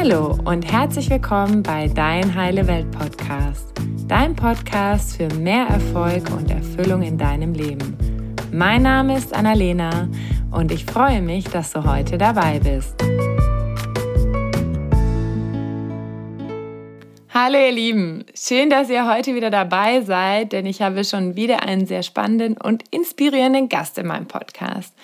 Hallo und herzlich willkommen bei Dein Heile Welt Podcast, dein Podcast für mehr Erfolg und Erfüllung in deinem Leben. Mein Name ist Annalena und ich freue mich, dass du heute dabei bist. Hallo ihr Lieben, schön, dass ihr heute wieder dabei seid, denn ich habe schon wieder einen sehr spannenden und inspirierenden Gast in meinem Podcast.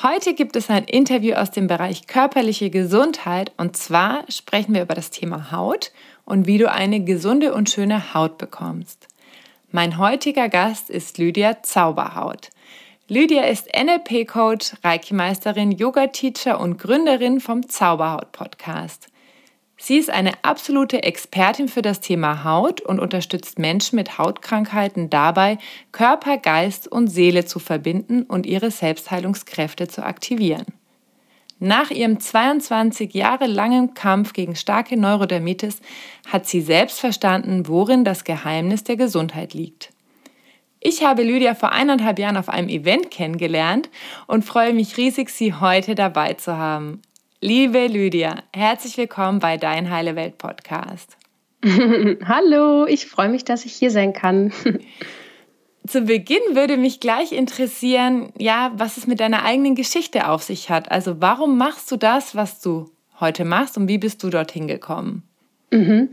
Heute gibt es ein Interview aus dem Bereich körperliche Gesundheit und zwar sprechen wir über das Thema Haut und wie du eine gesunde und schöne Haut bekommst. Mein heutiger Gast ist Lydia Zauberhaut. Lydia ist NLP-Coach, Reiki-Meisterin, Yoga-Teacher und Gründerin vom Zauberhaut-Podcast. Sie ist eine absolute Expertin für das Thema Haut und unterstützt Menschen mit Hautkrankheiten dabei, Körper, Geist und Seele zu verbinden und ihre Selbstheilungskräfte zu aktivieren. Nach ihrem 22 Jahre langen Kampf gegen starke Neurodermitis hat sie selbst verstanden, worin das Geheimnis der Gesundheit liegt. Ich habe Lydia vor eineinhalb Jahren auf einem Event kennengelernt und freue mich riesig, sie heute dabei zu haben. Liebe Lydia, herzlich willkommen bei Dein Heile Welt Podcast. Hallo, ich freue mich, dass ich hier sein kann. Zu Beginn würde mich gleich interessieren, ja, was es mit deiner eigenen Geschichte auf sich hat. Also warum machst du das, was du heute machst und wie bist du dorthin gekommen? Mhm.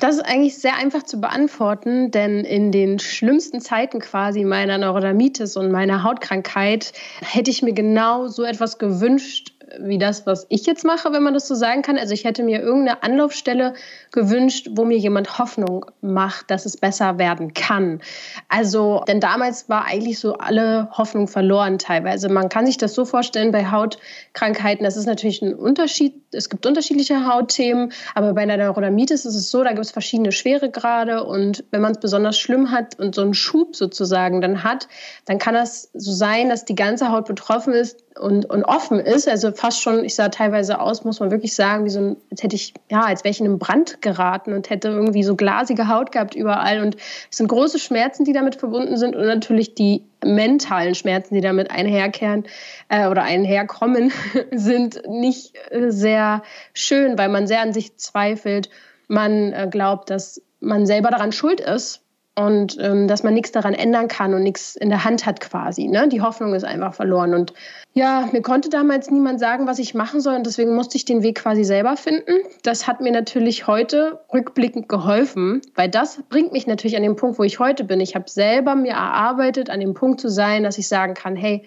Das ist eigentlich sehr einfach zu beantworten, denn in den schlimmsten Zeiten quasi meiner Neurodermitis und meiner Hautkrankheit hätte ich mir genau so etwas gewünscht, wie das, was ich jetzt mache, wenn man das so sagen kann. Also ich hätte mir irgendeine Anlaufstelle gewünscht, wo mir jemand Hoffnung macht, dass es besser werden kann. Also, denn damals war eigentlich so alle Hoffnung verloren teilweise. Man kann sich das so vorstellen bei Hautkrankheiten, das ist natürlich ein Unterschied. Es gibt unterschiedliche Hautthemen, aber bei einer Neurodermitis ist es so, da gibt es verschiedene Schweregrade und wenn man es besonders schlimm hat und so einen Schub sozusagen dann hat, dann kann das so sein, dass die ganze Haut betroffen ist und, und offen ist. Also fast schon, ich sah teilweise aus, muss man wirklich sagen, wie so ein, als hätte ich, ja, als wäre ich in einem Brand geraten und hätte irgendwie so glasige Haut gehabt überall. Und es sind große Schmerzen, die damit verbunden sind und natürlich die mentalen Schmerzen, die damit einherkehren äh, oder einherkommen, sind nicht äh, sehr schön, weil man sehr an sich zweifelt. Man äh, glaubt, dass man selber daran schuld ist und ähm, dass man nichts daran ändern kann und nichts in der Hand hat quasi. Ne? Die Hoffnung ist einfach verloren. Und ja, mir konnte damals niemand sagen, was ich machen soll und deswegen musste ich den Weg quasi selber finden. Das hat mir natürlich heute rückblickend geholfen, weil das bringt mich natürlich an den Punkt, wo ich heute bin. Ich habe selber mir erarbeitet, an dem Punkt zu sein, dass ich sagen kann, hey,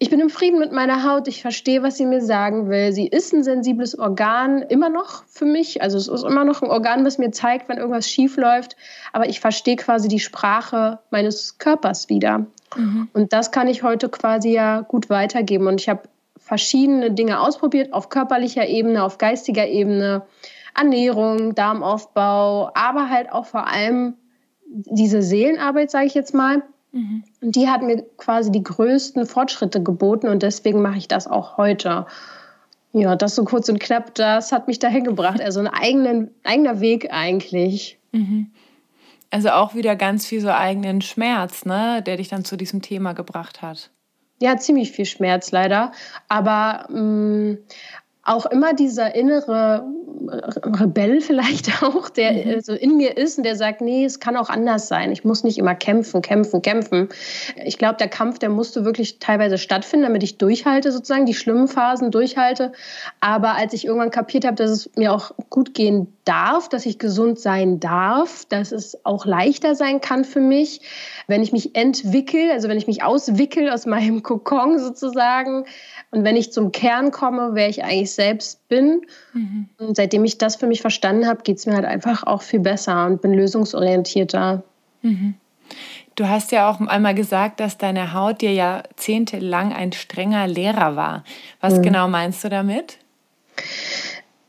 ich bin im Frieden mit meiner Haut. Ich verstehe, was sie mir sagen will. Sie ist ein sensibles Organ immer noch für mich. Also es ist immer noch ein Organ, was mir zeigt, wenn irgendwas schief läuft. Aber ich verstehe quasi die Sprache meines Körpers wieder. Mhm. Und das kann ich heute quasi ja gut weitergeben. Und ich habe verschiedene Dinge ausprobiert auf körperlicher Ebene, auf geistiger Ebene, Ernährung, Darmaufbau, aber halt auch vor allem diese Seelenarbeit, sage ich jetzt mal Mhm. Und die hat mir quasi die größten Fortschritte geboten und deswegen mache ich das auch heute. Ja, das so kurz und knapp, das hat mich dahin gebracht. Also ein eigenen, eigener Weg eigentlich. Mhm. Also auch wieder ganz viel so eigenen Schmerz, ne, der dich dann zu diesem Thema gebracht hat. Ja, ziemlich viel Schmerz leider. Aber mh, mm, auch immer dieser innere Rebell vielleicht auch, der mhm. so in mir ist und der sagt, nee, es kann auch anders sein. Ich muss nicht immer kämpfen, kämpfen, kämpfen. Ich glaube, der Kampf, der musste wirklich teilweise stattfinden, damit ich durchhalte, sozusagen, die schlimmen Phasen durchhalte. Aber als ich irgendwann kapiert habe, dass es mir auch gut gehen darf, dass ich gesund sein darf, dass es auch leichter sein kann für mich, wenn ich mich entwickle, also wenn ich mich auswickel aus meinem Kokon sozusagen, und wenn ich zum Kern komme, wer ich eigentlich selbst bin, mhm. und seitdem ich das für mich verstanden habe, geht es mir halt einfach auch viel besser und bin lösungsorientierter. Mhm. Du hast ja auch einmal gesagt, dass deine Haut dir jahrzehntelang ein strenger Lehrer war. Was mhm. genau meinst du damit?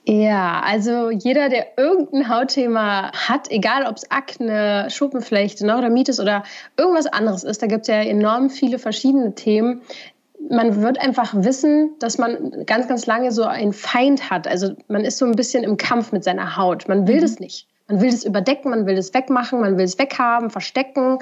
Ja, also jeder, der irgendein Hautthema hat, egal ob es Akne, Schuppenflechte, Neurodermitis oder irgendwas anderes ist, da gibt es ja enorm viele verschiedene Themen, man wird einfach wissen, dass man ganz, ganz lange so einen Feind hat. Also man ist so ein bisschen im Kampf mit seiner Haut. Man will mhm. das nicht. Man will es überdecken, man will es wegmachen, man will es weghaben, verstecken.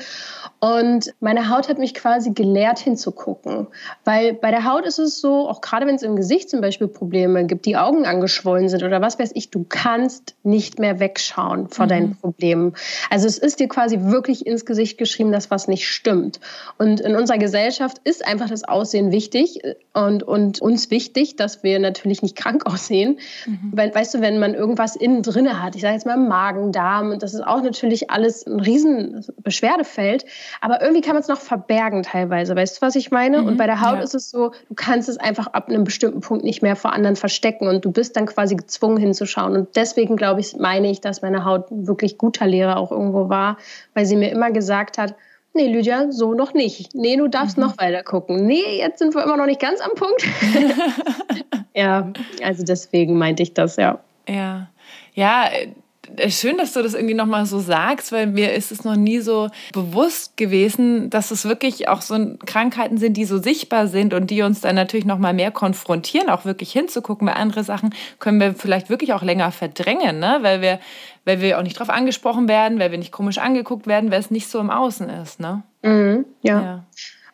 Und meine Haut hat mich quasi gelehrt hinzugucken. Weil bei der Haut ist es so, auch gerade wenn es im Gesicht zum Beispiel Probleme gibt, die Augen angeschwollen sind oder was weiß ich, du kannst nicht mehr wegschauen vor mhm. deinen Problemen. Also es ist dir quasi wirklich ins Gesicht geschrieben, dass was nicht stimmt. Und in unserer Gesellschaft ist einfach das Aussehen wichtig und, und uns wichtig, dass wir natürlich nicht krank aussehen. Mhm. Weil, weißt du, wenn man irgendwas innen drinne hat, ich sage jetzt mal im Magen, Magen, Darm. Und das ist auch natürlich alles ein riesen Beschwerdefeld. Aber irgendwie kann man es noch verbergen teilweise. Weißt du, was ich meine? Mhm, und bei der Haut ja. ist es so, du kannst es einfach ab einem bestimmten Punkt nicht mehr vor anderen verstecken. Und du bist dann quasi gezwungen hinzuschauen. Und deswegen, glaube ich, meine ich, dass meine Haut wirklich guter Lehrer auch irgendwo war, weil sie mir immer gesagt hat, Nee, Lydia, so noch nicht. Nee, du darfst mhm. noch weiter gucken. Nee, jetzt sind wir immer noch nicht ganz am Punkt. ja, also deswegen meinte ich das, ja. Ja. Ja, äh, schön, dass du das irgendwie nochmal so sagst, weil mir ist es noch nie so bewusst gewesen, dass es wirklich auch so Krankheiten sind, die so sichtbar sind und die uns dann natürlich nochmal mehr konfrontieren, auch wirklich hinzugucken. Weil andere Sachen können wir vielleicht wirklich auch länger verdrängen, ne? weil, wir, weil wir auch nicht drauf angesprochen werden, weil wir nicht komisch angeguckt werden, weil es nicht so im Außen ist. Ne? Mhm, ja. ja.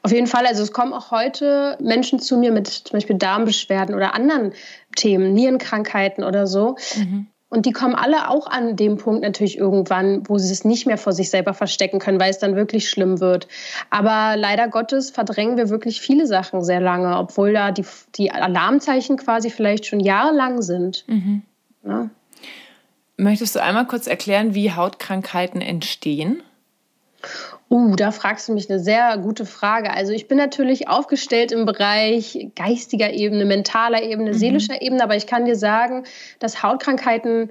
Auf jeden Fall, also es kommen auch heute Menschen zu mir mit zum Beispiel Darmbeschwerden oder anderen Themen, Nierenkrankheiten oder so. Mhm und die kommen alle auch an dem Punkt natürlich irgendwann, wo sie es nicht mehr vor sich selber verstecken können, weil es dann wirklich schlimm wird. Aber leider Gottes verdrängen wir wirklich viele Sachen sehr lange, obwohl da die, die Alarmzeichen quasi vielleicht schon jahrelang sind. Mhm. Ja. Möchtest du einmal kurz erklären, wie Hautkrankheiten entstehen? Uh, da fragst du mich eine sehr gute Frage. Also ich bin natürlich aufgestellt im Bereich geistiger Ebene, mentaler Ebene, mhm. seelischer Ebene, aber ich kann dir sagen, dass Hautkrankheiten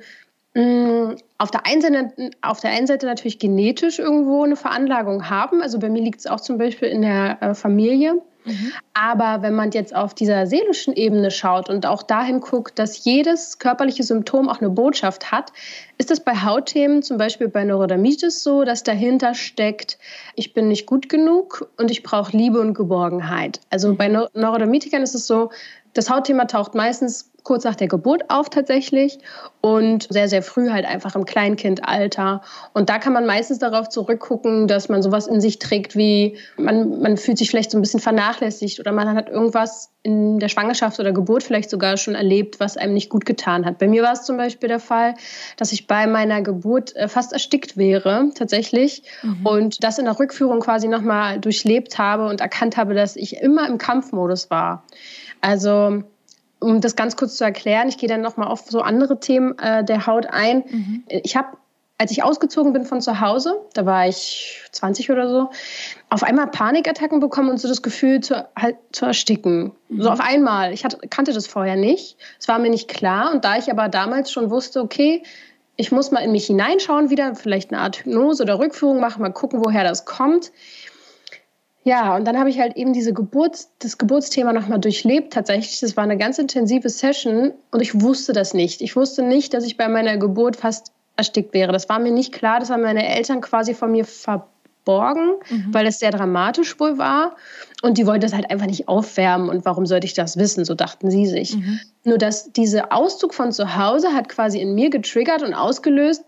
mh, mm, auf, der einen Seite, auf der einen Seite natürlich genetisch irgendwo eine Veranlagung haben. Also bei mir liegt es auch zum Beispiel in der äh, Familie. Mhm. Aber wenn man jetzt auf dieser seelischen Ebene schaut und auch dahin guckt, dass jedes körperliche Symptom auch eine Botschaft hat, ist das bei Hautthemen, zum Beispiel bei Neurodermitis so, dass dahinter steckt, ich bin nicht gut genug und ich brauche Liebe und Geborgenheit. Also bei Neurodermitikern ist es so, das Hautthema taucht meistens kurz nach der Geburt auf tatsächlich und sehr, sehr früh halt einfach im Kleinkindalter. Und da kann man meistens darauf zurückgucken, dass man sowas in sich trägt wie, man, man fühlt sich vielleicht so ein bisschen vernachlässigt oder man hat irgendwas in der Schwangerschaft oder Geburt vielleicht sogar schon erlebt, was einem nicht gut getan hat. Bei mir war es zum Beispiel der Fall, dass ich bei meiner Geburt äh, fast erstickt wäre, tatsächlich. Mhm. Und das in der Rückführung quasi nochmal durchlebt habe und erkannt habe, dass ich immer im Kampfmodus war. Also um das ganz kurz zu erklären, ich gehe dann nochmal auf so andere Themen äh, der Haut ein. Mhm. Ich habe, als ich ausgezogen bin von zu Hause, da war ich 20 oder so, auf einmal Panikattacken bekommen und so das Gefühl zu, halt, zu ersticken. Mhm. So auf einmal. Ich hatte, kannte das vorher nicht. Es war mir nicht klar. Und da ich aber damals schon wusste, okay, ich muss mal in mich hineinschauen wieder, vielleicht eine Art Hypnose oder Rückführung machen, mal gucken, woher das kommt ja, und dann habe ich halt eben diese Geburts-, das Geburtsthema nochmal durchlebt. Tatsächlich, das war eine ganz intensive Session und ich wusste das nicht. Ich wusste nicht, dass ich bei meiner Geburt fast erstickt wäre. Das war mir nicht klar. Das haben meine Eltern quasi von mir verborgen, mhm. weil es sehr dramatisch wohl war. Und die wollten das halt einfach nicht aufwärmen. Und warum sollte ich das wissen? So dachten sie sich. Mhm. Nur dass dieser Auszug von zu Hause hat quasi in mir getriggert und ausgelöst,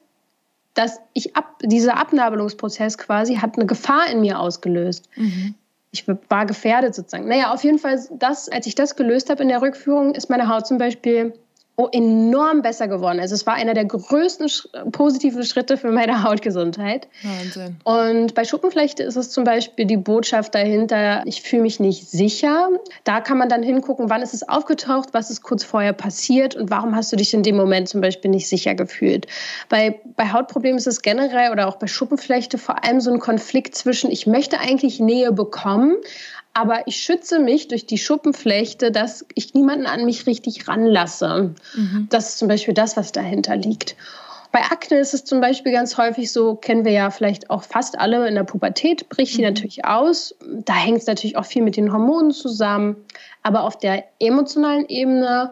dass ich ab, dieser Abnabelungsprozess quasi hat eine Gefahr in mir ausgelöst. Mhm. Ich war gefährdet sozusagen. Naja, auf jeden Fall, das, als ich das gelöst habe in der Rückführung, ist meine Haut zum Beispiel enorm besser geworden. Also es war einer der größten positiven Schritte für meine Hautgesundheit. Wahnsinn. Und bei Schuppenflechte ist es zum Beispiel die Botschaft dahinter, ich fühle mich nicht sicher. Da kann man dann hingucken, wann ist es aufgetaucht, was ist kurz vorher passiert und warum hast du dich in dem Moment zum Beispiel nicht sicher gefühlt. Bei, bei Hautproblemen ist es generell oder auch bei Schuppenflechte vor allem so ein Konflikt zwischen, ich möchte eigentlich Nähe bekommen, aber ich schütze mich durch die Schuppenflechte, dass ich niemanden an mich richtig ranlasse. Mhm. Das ist zum Beispiel das, was dahinter liegt. Bei Akne ist es zum Beispiel ganz häufig so, kennen wir ja vielleicht auch fast alle in der Pubertät, bricht die mhm. natürlich aus. Da hängt es natürlich auch viel mit den Hormonen zusammen. Aber auf der emotionalen Ebene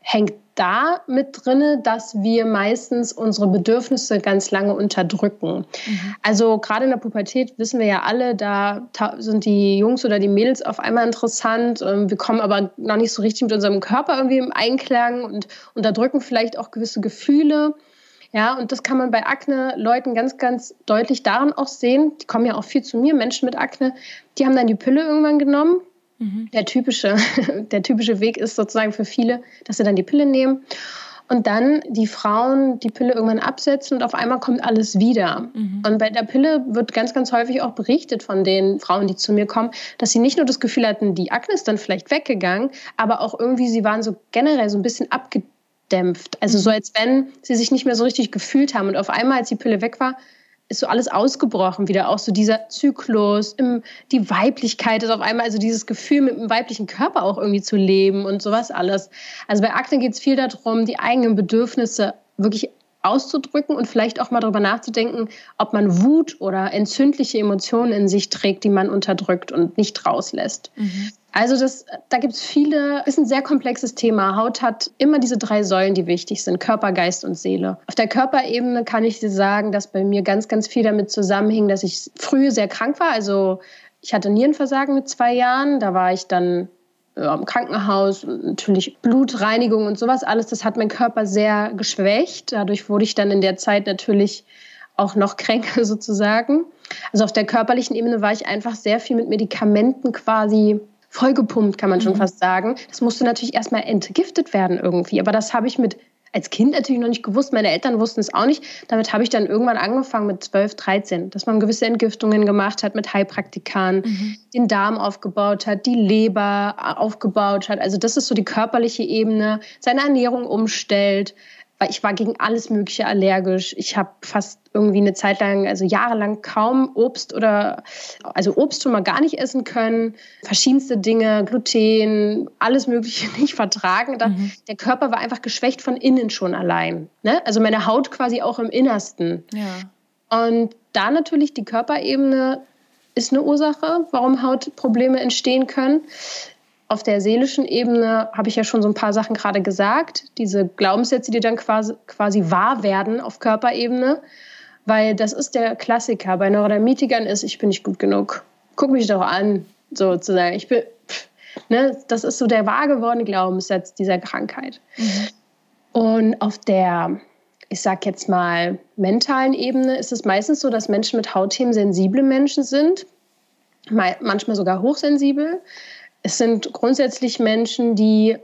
hängt da mit drin, dass wir meistens unsere Bedürfnisse ganz lange unterdrücken. Mhm. Also gerade in der Pubertät wissen wir ja alle, da sind die Jungs oder die Mädels auf einmal interessant. Ähm, wir kommen aber noch nicht so richtig mit unserem Körper irgendwie im Einklang und unterdrücken vielleicht auch gewisse Gefühle. Ja, und das kann man bei Akne-Leuten ganz, ganz deutlich daran auch sehen. Die kommen ja auch viel zu mir, Menschen mit Akne. Die haben dann die Pille irgendwann genommen. Mhm. Der, typische, der typische Weg ist sozusagen für viele, dass sie dann die Pille nehmen und dann die Frauen die Pille irgendwann absetzen und auf einmal kommt alles wieder. Mhm. Und bei der Pille wird ganz, ganz häufig auch berichtet von den Frauen, die zu mir kommen, dass sie nicht nur das Gefühl hatten, die Akne ist dann vielleicht weggegangen, aber auch irgendwie, sie waren so generell so ein bisschen abgedämpft. Also so, mhm. als wenn sie sich nicht mehr so richtig gefühlt haben. Und auf einmal, als die Pille weg war, ist so alles ausgebrochen wieder, auch so dieser Zyklus, im, die Weiblichkeit ist auf einmal, also dieses Gefühl, mit dem weiblichen Körper auch irgendwie zu leben und sowas alles. Also bei Akne geht es viel darum, die eigenen Bedürfnisse wirklich auszudrücken und vielleicht auch mal darüber nachzudenken, ob man Wut oder entzündliche Emotionen in sich trägt, die man unterdrückt und nicht rauslässt. Mhm. Also das, da gibt es viele, ist ein sehr komplexes Thema. Haut hat immer diese drei Säulen, die wichtig sind, Körper, Geist und Seele. Auf der Körperebene kann ich dir sagen, dass bei mir ganz, ganz viel damit zusammenhing, dass ich früh sehr krank war. Also ich hatte Nierenversagen mit zwei Jahren, da war ich dann im Krankenhaus, natürlich Blutreinigung und sowas alles, das hat meinen Körper sehr geschwächt. Dadurch wurde ich dann in der Zeit natürlich auch noch kränker sozusagen. Also auf der körperlichen Ebene war ich einfach sehr viel mit Medikamenten quasi vollgepumpt, kann man schon mhm. fast sagen. Das musste natürlich erstmal entgiftet werden irgendwie. Aber das habe ich mit als Kind natürlich noch nicht gewusst. Meine Eltern wussten es auch nicht. Damit habe ich dann irgendwann angefangen mit 12, 13, dass man gewisse Entgiftungen gemacht hat mit Heilpraktikern, mhm. den Darm aufgebaut hat, die Leber aufgebaut hat. Also das ist so die körperliche Ebene, seine Ernährung umstellt, weil ich war gegen alles Mögliche allergisch. Ich habe fast irgendwie eine Zeit lang, also jahrelang kaum Obst oder, also Obst schon mal gar nicht essen können. Verschiedenste Dinge, Gluten, alles Mögliche nicht vertragen. Mhm. Der Körper war einfach geschwächt von innen schon allein. Ne? Also meine Haut quasi auch im Innersten. Ja. Und da natürlich die Körperebene ist eine Ursache, warum Hautprobleme entstehen können. Auf der seelischen Ebene habe ich ja schon so ein paar Sachen gerade gesagt. Diese Glaubenssätze, die dann quasi, quasi wahr werden auf Körperebene. Weil das ist der Klassiker bei Neurodermitikern ist, ich bin nicht gut genug. Guck mich doch an, sozusagen. Ich bin, pff, ne, das ist so der wahr gewordene Glaubenssatz dieser Krankheit. Mhm. Und auf der, ich sag jetzt mal, mentalen Ebene ist es meistens so, dass Menschen mit Hautthemen sensible Menschen sind, manchmal sogar hochsensibel. Es sind grundsätzlich Menschen, die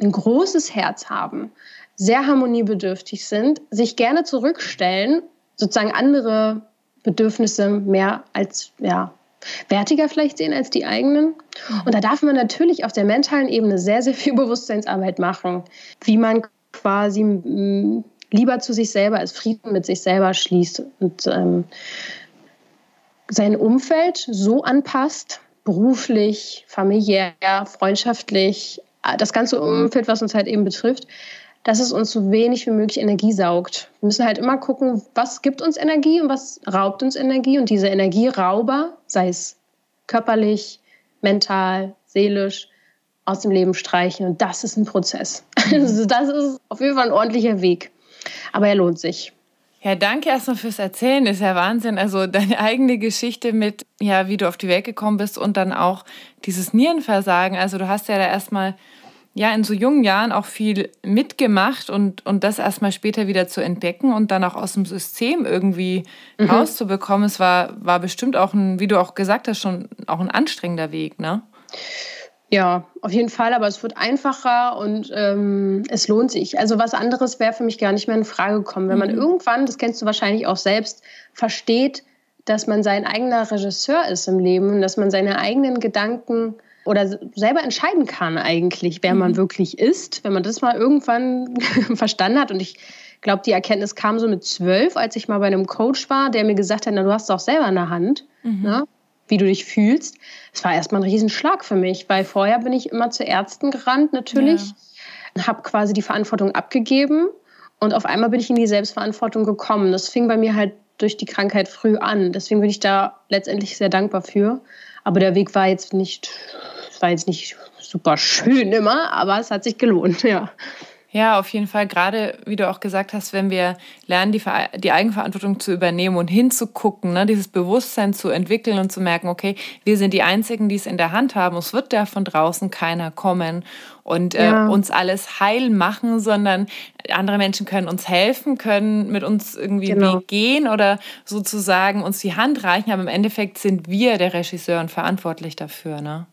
ein großes Herz haben, sehr harmoniebedürftig sind, sich gerne zurückstellen, sozusagen andere Bedürfnisse mehr als ja, wertiger vielleicht sehen als die eigenen. Mhm. Und da darf man natürlich auf der mentalen Ebene sehr, sehr viel Bewusstseinsarbeit machen, wie man quasi lieber zu sich selber als Frieden mit sich selber schließt und ähm, sein Umfeld so anpasst, beruflich, familiär, freundschaftlich, äh, das ganze Umfeld, was uns halt eben betrifft, dass es uns so wenig wie möglich Energie saugt. Wir müssen halt immer gucken, was gibt uns Energie und was raubt uns Energie. Und diese Energierauber, sei es körperlich, mental, seelisch, aus dem Leben streichen. Und das ist ein Prozess. Also das ist auf jeden Fall ein ordentlicher Weg. Aber er lohnt sich. Ja, danke erstmal fürs Erzählen. Ist ja Wahnsinn. Also deine eigene Geschichte mit, ja, wie du auf die Welt gekommen bist und dann auch dieses Nierenversagen. Also du hast ja da erstmal, ja, in so jungen Jahren auch viel mitgemacht und, und das erstmal später wieder zu entdecken und dann auch aus dem System irgendwie mhm. rauszubekommen. Es war, war bestimmt auch ein, wie du auch gesagt hast, schon auch ein anstrengender Weg, ne? Ja, auf jeden Fall, aber es wird einfacher und ähm, es lohnt sich. Also was anderes wäre für mich gar nicht mehr in Frage gekommen. Wenn man mhm. irgendwann, das kennst du wahrscheinlich auch selbst, versteht, dass man sein eigener Regisseur ist im Leben und dass man seine eigenen Gedanken oder selber entscheiden kann eigentlich, wer mhm. man wirklich ist, wenn man das mal irgendwann verstanden hat. Und ich glaube, die Erkenntnis kam so mit zwölf, als ich mal bei einem Coach war, der mir gesagt hat, na, du hast es auch selber in der Hand. Mhm. Ne? Wie du dich fühlst. Es war erstmal ein Riesenschlag für mich, weil vorher bin ich immer zu Ärzten gerannt natürlich, ja. habe quasi die Verantwortung abgegeben und auf einmal bin ich in die Selbstverantwortung gekommen. Das fing bei mir halt durch die Krankheit früh an. Deswegen bin ich da letztendlich sehr dankbar für. Aber der Weg war jetzt nicht, war jetzt nicht super schön immer, aber es hat sich gelohnt, ja. Ja, auf jeden Fall. Gerade, wie du auch gesagt hast, wenn wir lernen, die, die Eigenverantwortung zu übernehmen und hinzugucken, ne, dieses Bewusstsein zu entwickeln und zu merken, okay, wir sind die Einzigen, die es in der Hand haben. Es wird da von draußen keiner kommen und äh, ja. uns alles heil machen, sondern andere Menschen können uns helfen, können mit uns irgendwie genau. gehen oder sozusagen uns die Hand reichen. Aber im Endeffekt sind wir der Regisseur und verantwortlich dafür. Ne?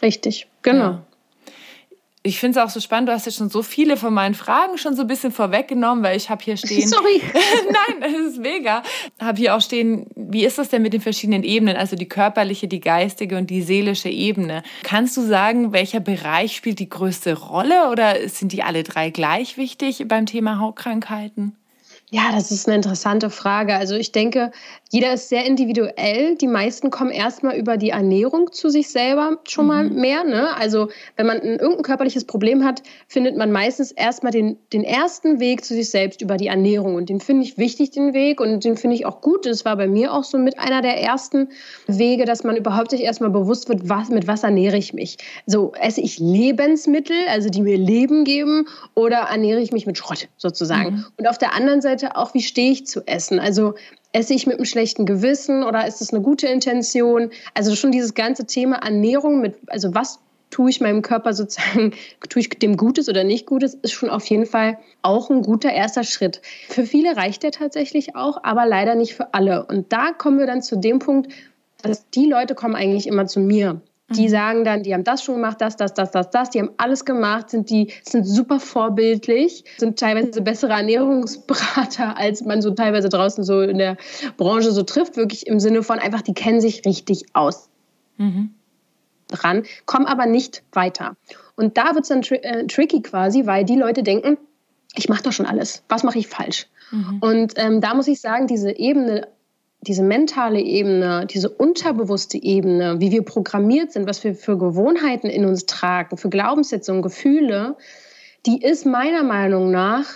Richtig, genau. Ja ich finde es auch so spannend, du hast jetzt schon so viele von meinen Fragen schon so ein bisschen vorweggenommen, weil ich habe hier stehen. Sorry. Nein, das ist mega. Habe hier auch stehen, wie ist das denn mit den verschiedenen Ebenen, also die körperliche, die geistige und die seelische Ebene? Kannst du sagen, welcher Bereich spielt die größte Rolle oder sind die alle drei gleich wichtig beim Thema Hautkrankheiten? Ja, das ist eine interessante Frage. Also ich denke, jeder ist sehr individuell. Die meisten kommen erstmal über die Ernährung zu sich selber schon mal mhm. mehr. Ne? Also wenn man ein, irgendein körperliches Problem hat, findet man meistens erstmal den, den ersten Weg zu sich selbst über die Ernährung. Und den finde ich wichtig, den Weg. Und den finde ich auch gut. Das war bei mir auch so mit einer der ersten Wege, dass man überhaupt sich erstmal bewusst wird, was, mit was ernähre ich mich. So esse ich Lebensmittel, also die mir Leben geben, oder ernähre ich mich mit Schrott sozusagen. Mhm. Und auf der anderen Seite Seite auch, wie stehe ich zu Essen? Also esse ich mit einem schlechten Gewissen oder ist es eine gute Intention? Also schon dieses ganze Thema Ernährung mit, also was tue ich meinem Körper sozusagen, tue ich dem Gutes oder nicht Gutes, ist schon auf jeden Fall auch ein guter erster Schritt. Für viele reicht der tatsächlich auch, aber leider nicht für alle. Und da kommen wir dann zu dem Punkt, dass die Leute kommen eigentlich immer zu mir. Die mhm. sagen dann, die haben das schon gemacht, das, das, das, das, das, die haben alles gemacht, sind die sind super vorbildlich, sind teilweise bessere Ernährungsberater, als man so teilweise draußen so in der Branche so trifft, wirklich im Sinne von einfach, die kennen sich richtig aus. Mhm. dran, kommen aber nicht weiter. Und da wird es dann tri äh, tricky quasi, weil die Leute denken, ich mache doch schon alles. Was mache ich falsch? Mhm. Und ähm, da muss ich sagen, diese Ebene diese mentale Ebene, diese unterbewusste Ebene, wie wir programmiert sind, was wir für Gewohnheiten in uns tragen, für Glaubenssätze und Gefühle, die ist meiner Meinung nach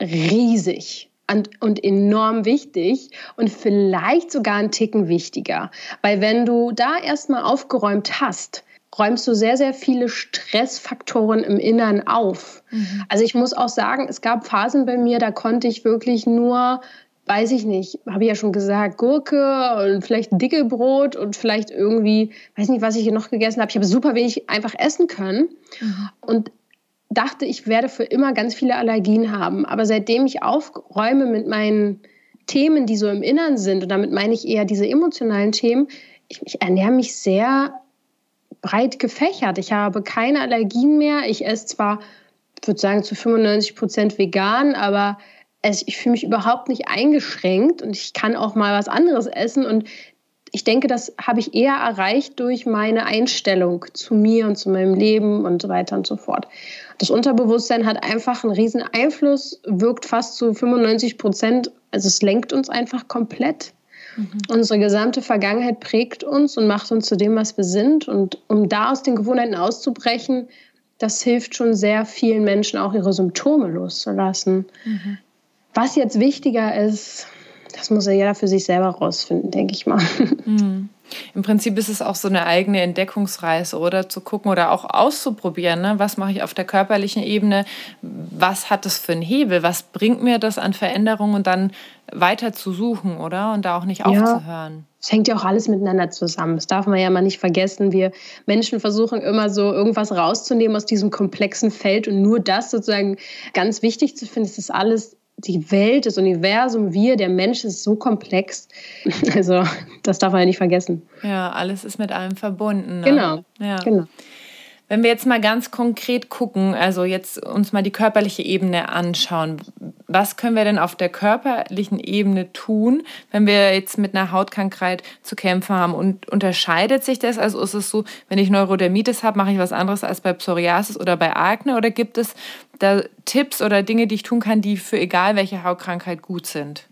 riesig und, und enorm wichtig und vielleicht sogar ein Ticken wichtiger. Weil wenn du da erstmal aufgeräumt hast, räumst du sehr, sehr viele Stressfaktoren im Innern auf. Mhm. Also ich muss auch sagen, es gab Phasen bei mir, da konnte ich wirklich nur weiß ich nicht, habe ich ja schon gesagt, Gurke und vielleicht Dickelbrot und vielleicht irgendwie, weiß nicht, was ich hier noch gegessen habe. Ich habe super wenig einfach essen können mhm. und dachte, ich werde für immer ganz viele Allergien haben. Aber seitdem ich aufräume mit meinen Themen, die so im Innern sind, und damit meine ich eher diese emotionalen Themen, ich, ich ernähre mich sehr breit gefächert. Ich habe keine Allergien mehr. Ich esse zwar, ich würde sagen, zu 95 Prozent vegan, aber also ich fühle mich überhaupt nicht eingeschränkt und ich kann auch mal was anderes essen. Und ich denke, das habe ich eher erreicht durch meine Einstellung zu mir und zu meinem Leben und so weiter und so fort. Das Unterbewusstsein hat einfach einen riesen Einfluss, wirkt fast zu 95 Prozent. Also es lenkt uns einfach komplett. Mhm. Unsere gesamte Vergangenheit prägt uns und macht uns zu dem, was wir sind. Und um da aus den Gewohnheiten auszubrechen, das hilft schon sehr vielen Menschen auch ihre Symptome loszulassen. Mhm. Was jetzt wichtiger ist, das muss ja jeder für sich selber rausfinden, denke ich mal. Mhm. Im Prinzip ist es auch so eine eigene Entdeckungsreise, oder zu gucken oder auch auszuprobieren, ne? was mache ich auf der körperlichen Ebene, was hat das für einen Hebel, was bringt mir das an Veränderungen und dann weiter zu suchen, oder? Und da auch nicht aufzuhören. Es hängt ja auch alles miteinander zusammen. Das darf man ja mal nicht vergessen. Wir Menschen versuchen immer so irgendwas rauszunehmen aus diesem komplexen Feld und nur das sozusagen ganz wichtig zu finden. Es ist alles die Welt, das Universum, wir, der Mensch ist so komplex. Also, das darf man ja nicht vergessen. Ja, alles ist mit allem verbunden. Ne? Genau. Ja. genau. Wenn wir jetzt mal ganz konkret gucken, also jetzt uns mal die körperliche Ebene anschauen, was können wir denn auf der körperlichen Ebene tun, wenn wir jetzt mit einer Hautkrankheit zu kämpfen haben? Und unterscheidet sich das? Also ist es so, wenn ich Neurodermitis habe, mache ich was anderes als bei Psoriasis oder bei Akne? Oder gibt es da Tipps oder Dinge, die ich tun kann, die für egal welche Hautkrankheit gut sind?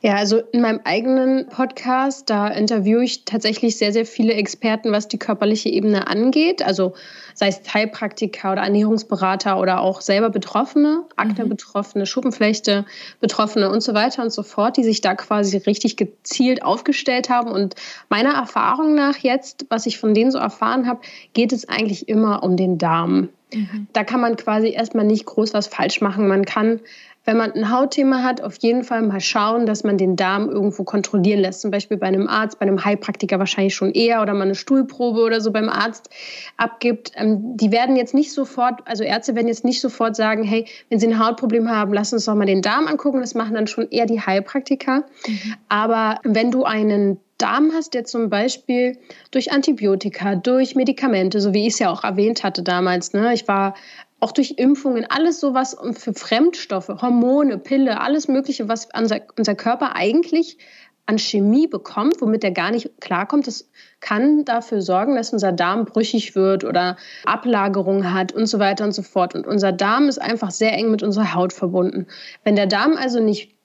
Ja, also in meinem eigenen Podcast, da interviewe ich tatsächlich sehr, sehr viele Experten, was die körperliche Ebene angeht. Also sei es Heilpraktiker oder Ernährungsberater oder auch selber Betroffene, Akne-Betroffene, Schuppenflechte, Betroffene und so weiter und so fort, die sich da quasi richtig gezielt aufgestellt haben. Und meiner Erfahrung nach jetzt, was ich von denen so erfahren habe, geht es eigentlich immer um den Darm. Mhm. Da kann man quasi erstmal nicht groß was falsch machen. Man kann wenn man ein Hautthema hat, auf jeden Fall mal schauen, dass man den Darm irgendwo kontrollieren lässt. Zum Beispiel bei einem Arzt, bei einem Heilpraktiker wahrscheinlich schon eher oder mal eine Stuhlprobe oder so beim Arzt abgibt. Ähm, die werden jetzt nicht sofort, also Ärzte werden jetzt nicht sofort sagen, hey, wenn Sie ein Hautproblem haben, lass uns doch mal den Darm angucken. Das machen dann schon eher die Heilpraktiker. Mhm. Aber wenn du einen Darm hast, der zum Beispiel durch Antibiotika, durch Medikamente, so wie ich es ja auch erwähnt hatte damals, ne? ich war auch durch Impfungen, alles sowas für Fremdstoffe, Hormone, Pille, alles Mögliche, was unser, unser Körper eigentlich an Chemie bekommt, womit er gar nicht klarkommt, das kann dafür sorgen, dass unser Darm brüchig wird oder Ablagerung hat und so weiter und so fort. Und unser Darm ist einfach sehr eng mit unserer Haut verbunden. Wenn der Darm also nicht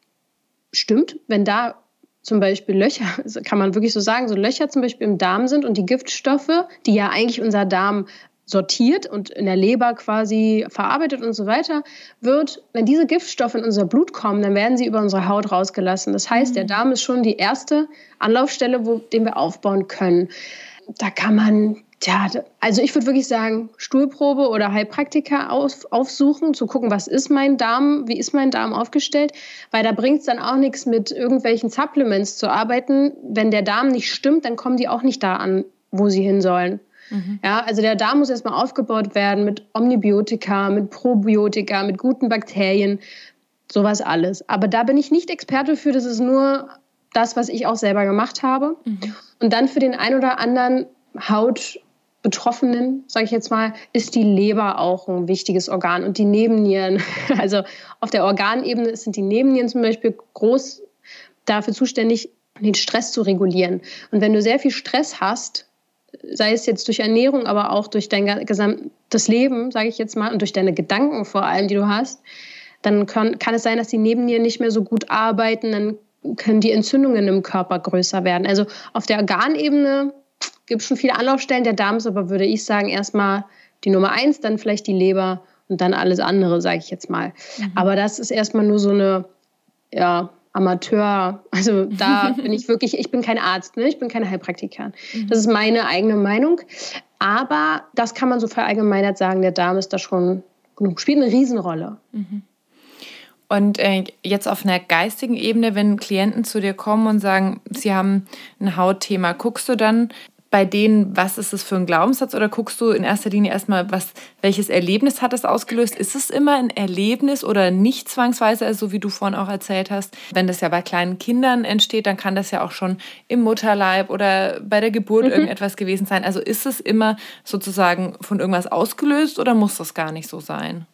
stimmt, wenn da zum Beispiel Löcher, kann man wirklich so sagen, so Löcher zum Beispiel im Darm sind und die Giftstoffe, die ja eigentlich unser Darm sortiert und in der Leber quasi verarbeitet und so weiter, wird, wenn diese Giftstoffe in unser Blut kommen, dann werden sie über unsere Haut rausgelassen. Das heißt, der mhm. Darm ist schon die erste Anlaufstelle, wo, den wir aufbauen können. Da kann man ja, also ich würde wirklich sagen, Stuhlprobe oder Heilpraktiker auf, aufsuchen, zu gucken, was ist mein Darm, wie ist mein Darm aufgestellt, weil da bringt es dann auch nichts mit irgendwelchen Supplements zu arbeiten. Wenn der Darm nicht stimmt, dann kommen die auch nicht da an, wo sie hin sollen. Mhm. Ja, also der Darm muss erstmal aufgebaut werden mit Omnibiotika, mit Probiotika, mit guten Bakterien, sowas alles. Aber da bin ich nicht Experte für, das ist nur das, was ich auch selber gemacht habe. Mhm. Und dann für den ein oder anderen Hautbetroffenen, sage ich jetzt mal, ist die Leber auch ein wichtiges Organ und die Nebennieren. Also auf der Organebene sind die Nebennieren zum Beispiel groß dafür zuständig, den Stress zu regulieren. Und wenn du sehr viel Stress hast, sei es jetzt durch Ernährung, aber auch durch dein gesamtes Leben, sage ich jetzt mal, und durch deine Gedanken vor allem, die du hast, dann kann, kann es sein, dass die Nebennieren nicht mehr so gut arbeiten, dann können die Entzündungen im Körper größer werden. Also auf der Organebene gibt es schon viele Anlaufstellen. Der Darm ist aber, würde ich sagen, erstmal die Nummer eins, dann vielleicht die Leber und dann alles andere, sage ich jetzt mal. Mhm. Aber das ist erstmal nur so eine, ja, Amateur. Also da bin ich wirklich, ich bin kein Arzt, ne? ich bin keine Heilpraktikerin. Mhm. Das ist meine eigene Meinung. Aber das kann man so verallgemeinert sagen, der Darm ist da schon genug, spielt eine Riesenrolle. Mhm. Und äh, jetzt auf einer geistigen Ebene, wenn Klienten zu dir kommen und sagen, sie haben ein Hautthema, guckst du dann bei denen, was ist es für ein Glaubenssatz oder guckst du in erster Linie erstmal, was, welches Erlebnis hat es ausgelöst? Ist es immer ein Erlebnis oder nicht zwangsweise, also so wie du vorhin auch erzählt hast? Wenn das ja bei kleinen Kindern entsteht, dann kann das ja auch schon im Mutterleib oder bei der Geburt mhm. irgendetwas gewesen sein. Also ist es immer sozusagen von irgendwas ausgelöst oder muss das gar nicht so sein?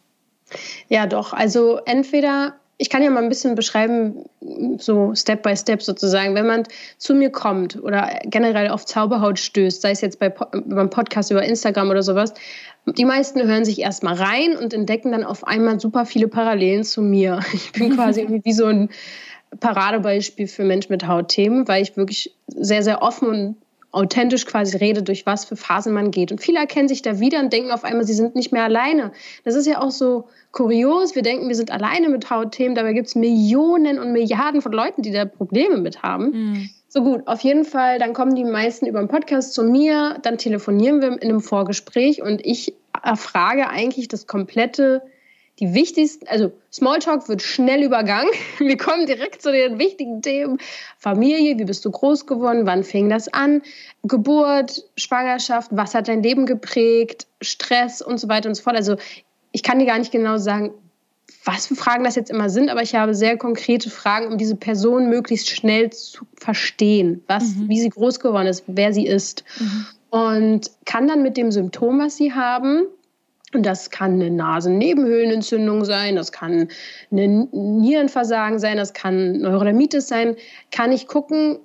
Ja, doch. Also entweder ich kann ja mal ein bisschen beschreiben, so Step by Step sozusagen, wenn man zu mir kommt oder generell auf Zauberhaut stößt, sei es jetzt bei, beim Podcast über Instagram oder sowas, die meisten hören sich erstmal rein und entdecken dann auf einmal super viele Parallelen zu mir. Ich bin quasi wie so ein Paradebeispiel für Menschen mit Hautthemen, weil ich wirklich sehr, sehr offen und authentisch quasi rede, durch was für Phasen man geht. Und viele erkennen sich da wieder und denken auf einmal, sie sind nicht mehr alleine. Das ist ja auch so kurios. Wir denken, wir sind alleine mit Hautthemen. Dabei gibt es Millionen und Milliarden von Leuten, die da Probleme mit haben. Mhm. So gut, auf jeden Fall, dann kommen die meisten über den Podcast zu mir, dann telefonieren wir in einem Vorgespräch und ich erfrage eigentlich das komplette die wichtigsten, also Smalltalk wird schnell übergangen. Wir kommen direkt zu den wichtigen Themen. Familie, wie bist du groß geworden? Wann fing das an? Geburt, Schwangerschaft, was hat dein Leben geprägt? Stress und so weiter und so fort. Also ich kann dir gar nicht genau sagen, was für Fragen das jetzt immer sind, aber ich habe sehr konkrete Fragen, um diese Person möglichst schnell zu verstehen, was, mhm. wie sie groß geworden ist, wer sie ist. Mhm. Und kann dann mit dem Symptom, was sie haben, das kann eine Nasennebenhöhlenentzündung sein, das kann ein Nierenversagen sein, das kann Neurodermitis sein. Kann ich gucken,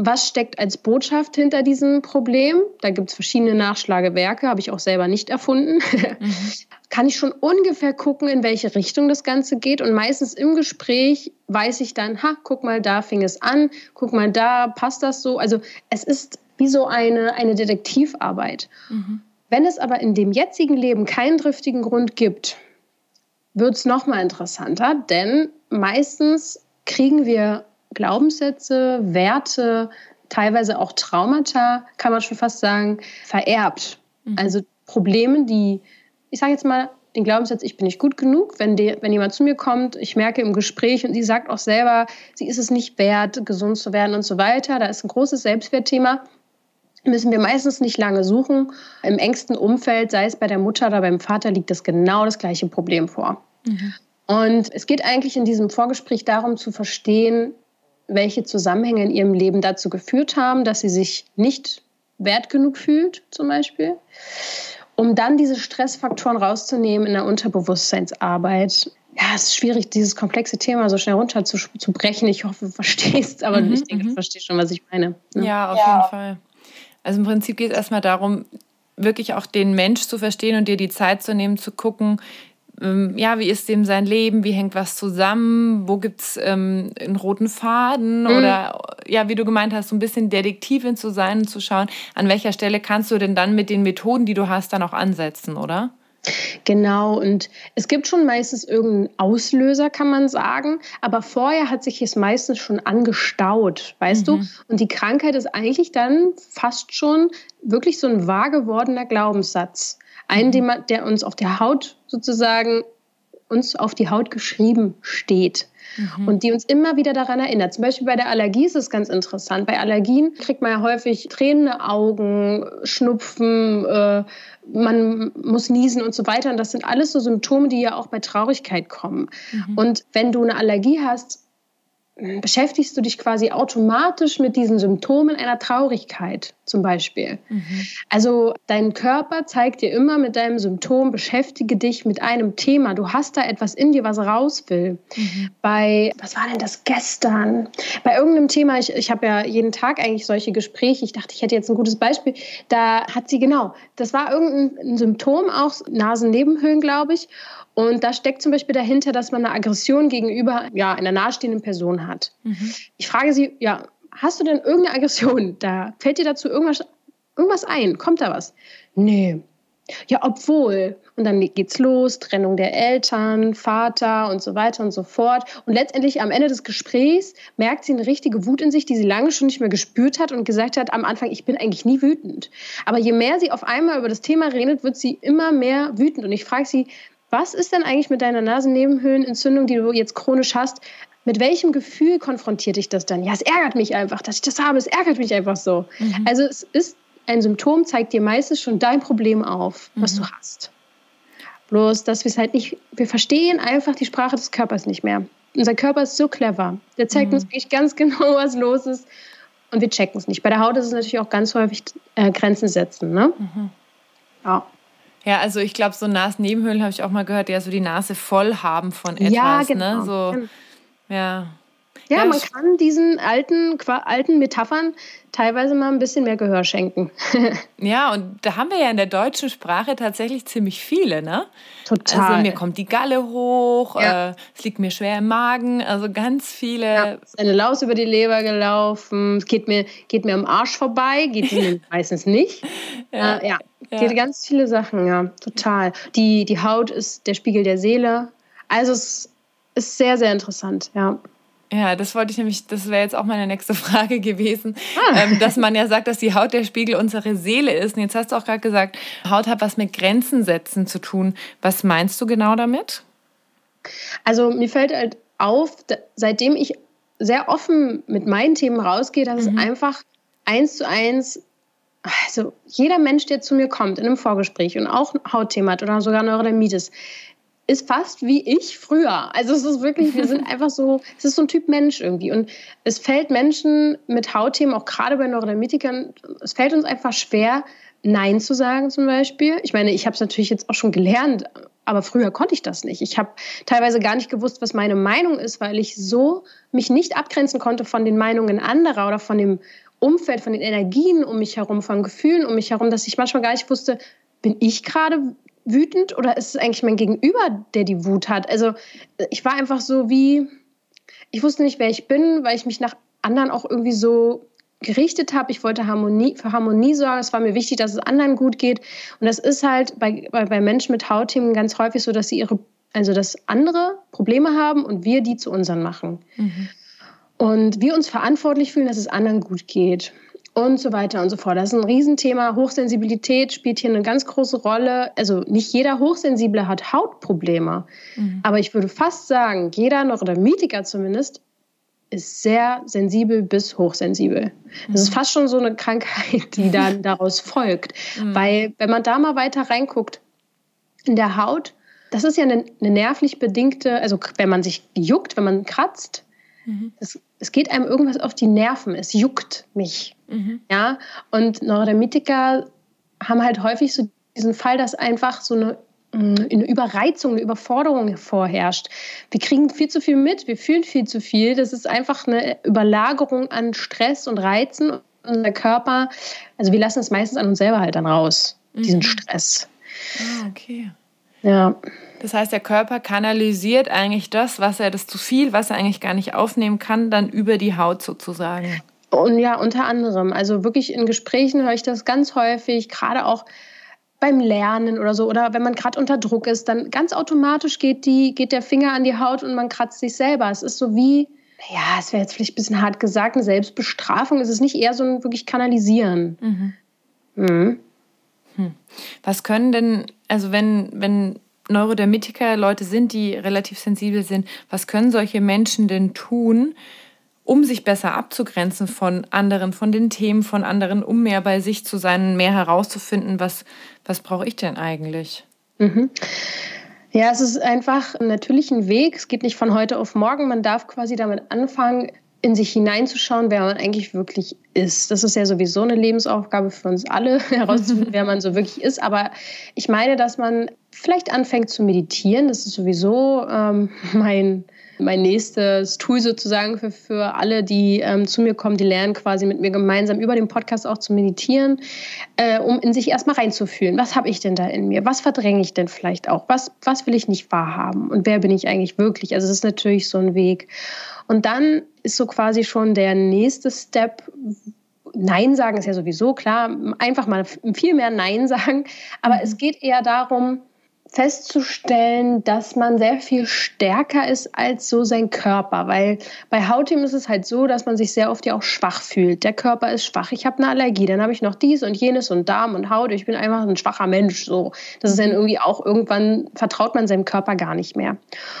was steckt als Botschaft hinter diesem Problem? Da gibt es verschiedene Nachschlagewerke, habe ich auch selber nicht erfunden. Mhm. Kann ich schon ungefähr gucken, in welche Richtung das Ganze geht? Und meistens im Gespräch weiß ich dann, ha, guck mal, da fing es an, guck mal, da passt das so. Also es ist wie so eine, eine Detektivarbeit. Mhm. Wenn es aber in dem jetzigen Leben keinen driftigen Grund gibt, wird es nochmal interessanter, denn meistens kriegen wir Glaubenssätze, Werte, teilweise auch Traumata, kann man schon fast sagen, vererbt. Mhm. Also Probleme, die ich sage jetzt mal, den Glaubenssatz, ich bin nicht gut genug, wenn, die, wenn jemand zu mir kommt, ich merke im Gespräch und sie sagt auch selber, sie ist es nicht wert, gesund zu werden und so weiter, da ist ein großes Selbstwertthema, müssen wir meistens nicht lange suchen. Im engsten Umfeld, sei es bei der Mutter oder beim Vater, liegt das genau das gleiche Problem vor. Mhm. Und es geht eigentlich in diesem Vorgespräch darum zu verstehen, welche Zusammenhänge in ihrem Leben dazu geführt haben, dass sie sich nicht wert genug fühlt, zum Beispiel um dann diese Stressfaktoren rauszunehmen in der Unterbewusstseinsarbeit. Ja, es ist schwierig, dieses komplexe Thema so schnell runterzubrechen. Ich hoffe, du verstehst, aber mhm, ich denke, du mhm. verstehst schon, was ich meine. Ne? Ja, auf ja. jeden Fall. Also im Prinzip geht es erstmal darum, wirklich auch den Mensch zu verstehen und dir die Zeit zu nehmen, zu gucken, ähm, ja, wie ist dem sein Leben, wie hängt was zusammen, wo gibt es ähm, einen roten Faden mhm. oder ja, wie du gemeint hast, so ein bisschen Detektivin zu sein und zu schauen, an welcher Stelle kannst du denn dann mit den Methoden, die du hast, dann auch ansetzen, oder? Genau, und es gibt schon meistens irgendeinen Auslöser, kann man sagen, aber vorher hat sich es meistens schon angestaut, weißt mhm. du? Und die Krankheit ist eigentlich dann fast schon wirklich so ein wahr gewordener Glaubenssatz. Ein, mhm. der uns auf der Haut sozusagen uns auf die Haut geschrieben steht mhm. und die uns immer wieder daran erinnert. Zum Beispiel bei der Allergie ist es ganz interessant. Bei Allergien kriegt man ja häufig tränende Augen, Schnupfen, äh, man muss niesen und so weiter. Und das sind alles so Symptome, die ja auch bei Traurigkeit kommen. Mhm. Und wenn du eine Allergie hast, beschäftigst du dich quasi automatisch mit diesen Symptomen einer Traurigkeit zum Beispiel. Mhm. Also dein Körper zeigt dir immer mit deinem Symptom, beschäftige dich mit einem Thema. Du hast da etwas in dir, was raus will. Mhm. Bei, was war denn das gestern? Bei irgendeinem Thema, ich, ich habe ja jeden Tag eigentlich solche Gespräche. Ich dachte, ich hätte jetzt ein gutes Beispiel. Da hat sie, genau, das war irgendein Symptom, auch Nasennebenhöhlen, glaube ich. Und da steckt zum Beispiel dahinter, dass man eine Aggression gegenüber ja, einer nahestehenden Person hat. Mhm. Ich frage sie, ja, hast du denn irgendeine Aggression? Da fällt dir dazu irgendwas, irgendwas ein? Kommt da was? Nee. Ja, obwohl. Und dann geht's los, Trennung der Eltern, Vater und so weiter und so fort. Und letztendlich am Ende des Gesprächs merkt sie eine richtige Wut in sich, die sie lange schon nicht mehr gespürt hat und gesagt hat am Anfang, ich bin eigentlich nie wütend. Aber je mehr sie auf einmal über das Thema redet, wird sie immer mehr wütend. Und ich frage sie, was ist denn eigentlich mit deiner Nasennebenhöhlenentzündung, die du jetzt chronisch hast? Mit welchem Gefühl konfrontiert dich das dann? Ja, es ärgert mich einfach, dass ich das habe. Es ärgert mich einfach so. Mhm. Also es ist ein Symptom, zeigt dir meistens schon dein Problem auf, was mhm. du hast. Bloß, dass wir es halt nicht, wir verstehen einfach die Sprache des Körpers nicht mehr. Unser Körper ist so clever. Der zeigt mhm. uns wirklich ganz genau, was los ist. Und wir checken es nicht. Bei der Haut ist es natürlich auch ganz häufig äh, Grenzen setzen. Ne? Mhm. Ja. Ja, also ich glaube, so Nasennebenhöhlen habe ich auch mal gehört, die ja so die Nase voll haben von etwas. Ja, ne? genau. Ne? So, genau. ja. Ja, ja man kann diesen alten, alten Metaphern teilweise mal ein bisschen mehr Gehör schenken. ja, und da haben wir ja in der deutschen Sprache tatsächlich ziemlich viele, ne? Total. Also mir kommt die Galle hoch, ja. äh, es liegt mir schwer im Magen, also ganz viele. Ja, ist eine Laus über die Leber gelaufen, es geht mir, geht mir am Arsch vorbei, geht mir meistens nicht. Ja. Äh, ja. Die ganz viele Sachen, ja, total. Die, die Haut ist der Spiegel der Seele. Also es ist sehr, sehr interessant, ja. Ja, das wollte ich nämlich, das wäre jetzt auch meine nächste Frage gewesen, ah. ähm, dass man ja sagt, dass die Haut der Spiegel unserer Seele ist. Und jetzt hast du auch gerade gesagt, Haut hat was mit Grenzen setzen zu tun. Was meinst du genau damit? Also mir fällt halt auf, seitdem ich sehr offen mit meinen Themen rausgehe, dass mhm. es einfach eins zu eins also jeder Mensch, der zu mir kommt in einem Vorgespräch und auch ein Hautthema hat oder sogar Neurodermitis, ist fast wie ich früher. Also es ist wirklich, wir sind einfach so, es ist so ein Typ Mensch irgendwie. Und es fällt Menschen mit Hautthemen, auch gerade bei Neurodermitikern, es fällt uns einfach schwer, Nein zu sagen zum Beispiel. Ich meine, ich habe es natürlich jetzt auch schon gelernt, aber früher konnte ich das nicht. Ich habe teilweise gar nicht gewusst, was meine Meinung ist, weil ich so mich nicht abgrenzen konnte von den Meinungen anderer oder von dem Umfeld, von den Energien um mich herum, von Gefühlen um mich herum, dass ich manchmal gar nicht wusste, bin ich gerade wütend oder ist es eigentlich mein Gegenüber, der die Wut hat? Also ich war einfach so wie, ich wusste nicht, wer ich bin, weil ich mich nach anderen auch irgendwie so gerichtet habe. Ich wollte Harmonie, für Harmonie sorgen. Es war mir wichtig, dass es anderen gut geht. Und das ist halt bei, bei, bei Menschen mit Hautthemen ganz häufig so, dass sie ihre, also dass andere Probleme haben und wir die zu unseren machen. Mhm und wir uns verantwortlich fühlen, dass es anderen gut geht. Und so weiter und so fort. Das ist ein Riesenthema. Hochsensibilität spielt hier eine ganz große Rolle. Also nicht jeder Hochsensible hat Hautprobleme. Mhm. Aber ich würde fast sagen, jeder Neurodermitiker zumindest ist sehr sensibel bis hochsensibel. Das ist mhm. fast schon so eine Krankheit, die dann daraus folgt. Mhm. Weil wenn man da mal weiter reinguckt, in der Haut, das ist ja eine, eine nervlich bedingte, also wenn man sich juckt, wenn man kratzt, mhm. das, es geht einem irgendwas auf die Nerven, es juckt mich. Mhm. Ja? Und Neurodermitiker haben halt häufig so diesen Fall, dass einfach so eine mm, eine Überreizung, eine Überforderung vorherrscht. Wir kriegen viel zu viel mit, wir fühlen viel zu viel. Das ist einfach eine Überlagerung an Stress und Reizen. Unser Körper, also wir lassen es meistens an uns selber halt dann raus, mhm. diesen Stress. Ah, okay. Ja. Das heißt, der Körper kanalisiert eigentlich das, was er, das zu viel, was er eigentlich gar nicht aufnehmen kann, dann über die Haut sozusagen. Und ja, unter anderem. Also wirklich in Gesprächen höre ich das ganz häufig, gerade auch beim Lernen oder so. Oder wenn man gerade unter Druck ist, dann ganz automatisch geht, die, geht der Finger an die Haut und man kratzt sich selber. Es ist so wie, ja, es wäre jetzt vielleicht ein bisschen hart gesagt, eine Selbstbestrafung. Es ist nicht eher so ein wirklich Kanalisieren. Mhm. Mhm. Hm. Was können denn, also wenn, wenn Neurodermitiker Leute sind, die relativ sensibel sind, was können solche Menschen denn tun, um sich besser abzugrenzen von anderen, von den Themen von anderen, um mehr bei sich zu sein, mehr herauszufinden, was, was brauche ich denn eigentlich? Mhm. Ja, es ist einfach natürlich ein Weg. Es geht nicht von heute auf morgen. Man darf quasi damit anfangen, in sich hineinzuschauen, wer man eigentlich wirklich ist. Das ist ja sowieso eine Lebensaufgabe für uns alle, herauszufinden, wer man so wirklich ist. Aber ich meine, dass man vielleicht anfängt zu meditieren. Das ist sowieso ähm, mein mein nächstes Tool sozusagen für, für alle, die ähm, zu mir kommen, die lernen quasi mit mir gemeinsam über den Podcast auch zu meditieren, äh, um in sich erstmal reinzufühlen. Was habe ich denn da in mir? Was verdränge ich denn vielleicht auch? Was, was will ich nicht wahrhaben? Und wer bin ich eigentlich wirklich? Also, das ist natürlich so ein Weg. Und dann ist so quasi schon der nächste Step, Nein sagen ist ja sowieso klar, einfach mal viel mehr Nein sagen. Aber mhm. es geht eher darum, festzustellen, dass man sehr viel stärker ist als so sein Körper, weil bei Hautthemen ist es halt so, dass man sich sehr oft ja auch schwach fühlt. Der Körper ist schwach. Ich habe eine Allergie, dann habe ich noch dies und jenes und Darm und Haut. Ich bin einfach ein schwacher Mensch. So, das ist dann irgendwie auch irgendwann vertraut man seinem Körper gar nicht mehr.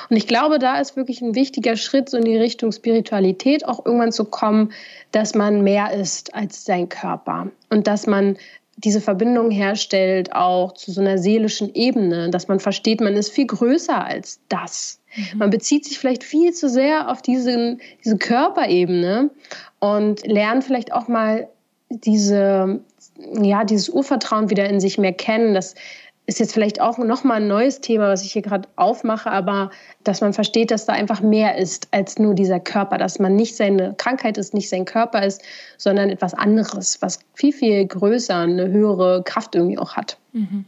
Und ich glaube, da ist wirklich ein wichtiger Schritt so in die Richtung Spiritualität auch irgendwann zu kommen, dass man mehr ist als sein Körper und dass man diese Verbindung herstellt, auch zu so einer seelischen Ebene, dass man versteht, man ist viel größer als das. Mhm. Man bezieht sich vielleicht viel zu sehr auf diesen, diese Körperebene und lernt vielleicht auch mal diese, ja, dieses Urvertrauen wieder in sich mehr kennen, dass ist jetzt vielleicht auch nochmal ein neues Thema, was ich hier gerade aufmache, aber dass man versteht, dass da einfach mehr ist als nur dieser Körper, dass man nicht seine Krankheit ist, nicht sein Körper ist, sondern etwas anderes, was viel, viel größer, eine höhere Kraft irgendwie auch hat. Mhm.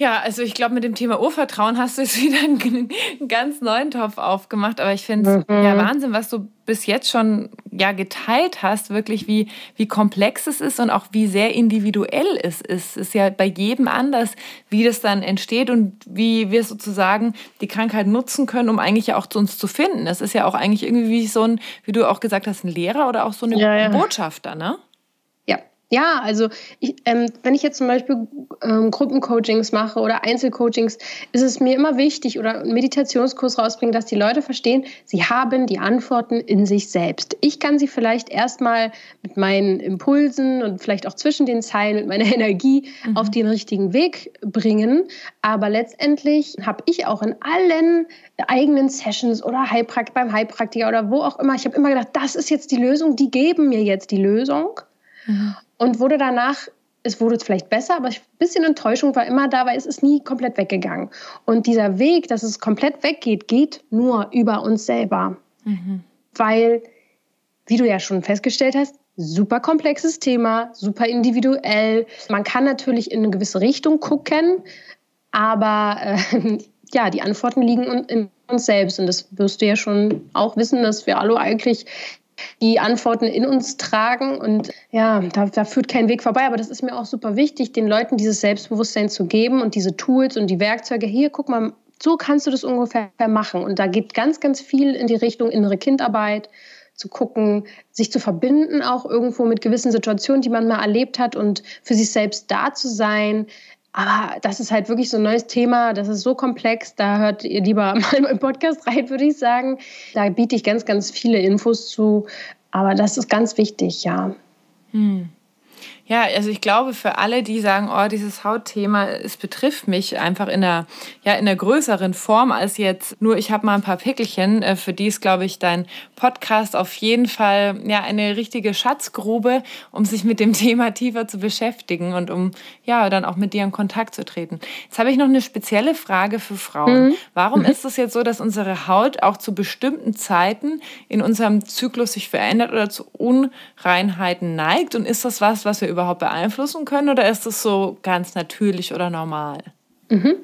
Ja, also ich glaube, mit dem Thema Urvertrauen hast du jetzt wieder einen, ganz neuen Topf aufgemacht. Aber ich finde es mhm. ja Wahnsinn, was du bis jetzt schon ja geteilt hast, wirklich wie, wie komplex es ist und auch wie sehr individuell es ist. Es ist ja bei jedem anders, wie das dann entsteht und wie wir sozusagen die Krankheit nutzen können, um eigentlich ja auch zu uns zu finden. Es ist ja auch eigentlich irgendwie wie so ein, wie du auch gesagt hast, ein Lehrer oder auch so eine ja, ja. Botschafter, ne? Ja, also ich, ähm, wenn ich jetzt zum Beispiel ähm, Gruppencoachings mache oder Einzelcoachings, ist es mir immer wichtig oder einen Meditationskurs rausbringen, dass die Leute verstehen, sie haben die Antworten in sich selbst. Ich kann sie vielleicht erstmal mit meinen Impulsen und vielleicht auch zwischen den Zeilen mit meiner Energie mhm. auf den richtigen Weg bringen, aber letztendlich habe ich auch in allen eigenen Sessions oder Heilprakt beim Heilpraktiker oder wo auch immer, ich habe immer gedacht, das ist jetzt die Lösung, die geben mir jetzt die Lösung. Und wurde danach, es wurde vielleicht besser, aber ein bisschen Enttäuschung war immer da, weil es ist nie komplett weggegangen. Und dieser Weg, dass es komplett weggeht, geht nur über uns selber. Mhm. Weil, wie du ja schon festgestellt hast, super komplexes Thema, super individuell. Man kann natürlich in eine gewisse Richtung gucken, aber äh, ja, die Antworten liegen in uns selbst. Und das wirst du ja schon auch wissen, dass wir alle eigentlich die Antworten in uns tragen. Und ja, da, da, führt kein Weg vorbei. Aber das ist mir auch super wichtig, den Leuten dieses Selbstbewusstsein zu geben und diese Tools und die Werkzeuge. Hier, guck mal, so kannst du das ungefähr machen. Und da geht ganz, ganz viel in die Richtung innere Kindarbeit zu gucken, sich zu verbinden, auch irgendwo mit gewissen Situationen, die man mal erlebt hat und für sich selbst da zu sein. Aber das ist halt wirklich so ein neues Thema, das ist so komplex, da hört ihr lieber mal im Podcast rein, würde ich sagen. Da biete ich ganz, ganz viele Infos zu, aber das ist ganz wichtig, ja. Hm. Ja, also ich glaube, für alle, die sagen, oh, dieses Hautthema, es betrifft mich einfach in einer, ja, in einer größeren Form als jetzt nur, ich habe mal ein paar Pickelchen, äh, für die ist, glaube ich, dein Podcast auf jeden Fall ja eine richtige Schatzgrube, um sich mit dem Thema tiefer zu beschäftigen und um ja dann auch mit dir in Kontakt zu treten. Jetzt habe ich noch eine spezielle Frage für Frauen. Mhm. Warum mhm. ist es jetzt so, dass unsere Haut auch zu bestimmten Zeiten in unserem Zyklus sich verändert oder zu Unreinheiten neigt? Und ist das was, was wir über überhaupt beeinflussen können oder ist es so ganz natürlich oder normal? Mhm.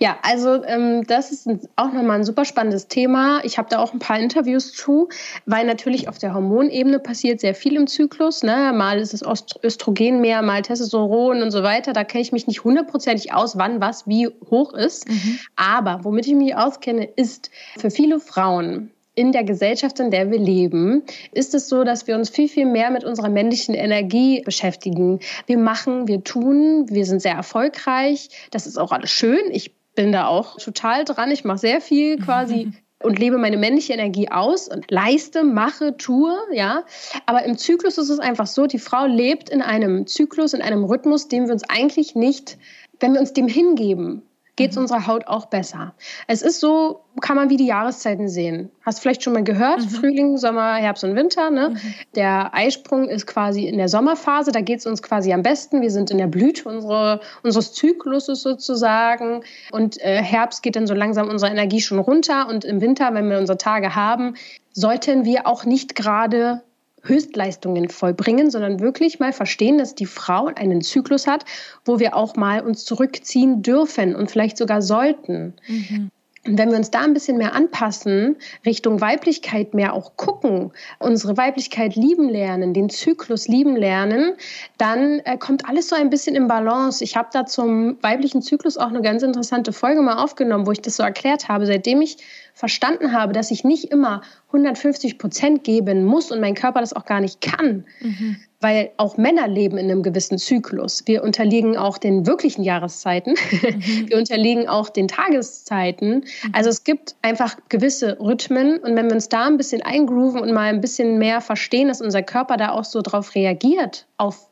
Ja, also ähm, das ist auch nochmal ein super spannendes Thema. Ich habe da auch ein paar Interviews zu, weil natürlich auf der Hormonebene passiert sehr viel im Zyklus. Ne? Mal ist es Östrogen mehr, mal Testosteron und so weiter. Da kenne ich mich nicht hundertprozentig aus, wann was wie hoch ist. Mhm. Aber womit ich mich auskenne, ist für viele Frauen in der Gesellschaft, in der wir leben, ist es so, dass wir uns viel, viel mehr mit unserer männlichen Energie beschäftigen. Wir machen, wir tun, wir sind sehr erfolgreich. Das ist auch alles schön. Ich bin da auch total dran. Ich mache sehr viel quasi und lebe meine männliche Energie aus und leiste, mache, tue, ja. Aber im Zyklus ist es einfach so, die Frau lebt in einem Zyklus, in einem Rhythmus, dem wir uns eigentlich nicht, wenn wir uns dem hingeben, geht es mhm. unserer Haut auch besser. Es ist so, kann man wie die Jahreszeiten sehen. Hast vielleicht schon mal gehört? Mhm. Frühling, Sommer, Herbst und Winter. Ne? Mhm. Der Eisprung ist quasi in der Sommerphase, da geht es uns quasi am besten. Wir sind in der Blüte unsere, unseres Zykluses sozusagen. Und äh, Herbst geht dann so langsam unsere Energie schon runter. Und im Winter, wenn wir unsere Tage haben, sollten wir auch nicht gerade Höchstleistungen vollbringen, sondern wirklich mal verstehen, dass die Frau einen Zyklus hat, wo wir auch mal uns zurückziehen dürfen und vielleicht sogar sollten. Mhm. Und wenn wir uns da ein bisschen mehr anpassen, Richtung Weiblichkeit mehr auch gucken, unsere Weiblichkeit lieben lernen, den Zyklus lieben lernen, dann äh, kommt alles so ein bisschen im Balance. Ich habe da zum weiblichen Zyklus auch eine ganz interessante Folge mal aufgenommen, wo ich das so erklärt habe. Seitdem ich verstanden habe, dass ich nicht immer 150 Prozent geben muss und mein Körper das auch gar nicht kann, mhm. weil auch Männer leben in einem gewissen Zyklus. Wir unterliegen auch den wirklichen Jahreszeiten, mhm. wir unterliegen auch den Tageszeiten. Mhm. Also es gibt einfach gewisse Rhythmen und wenn wir uns da ein bisschen eingrooven und mal ein bisschen mehr verstehen, dass unser Körper da auch so drauf reagiert, auf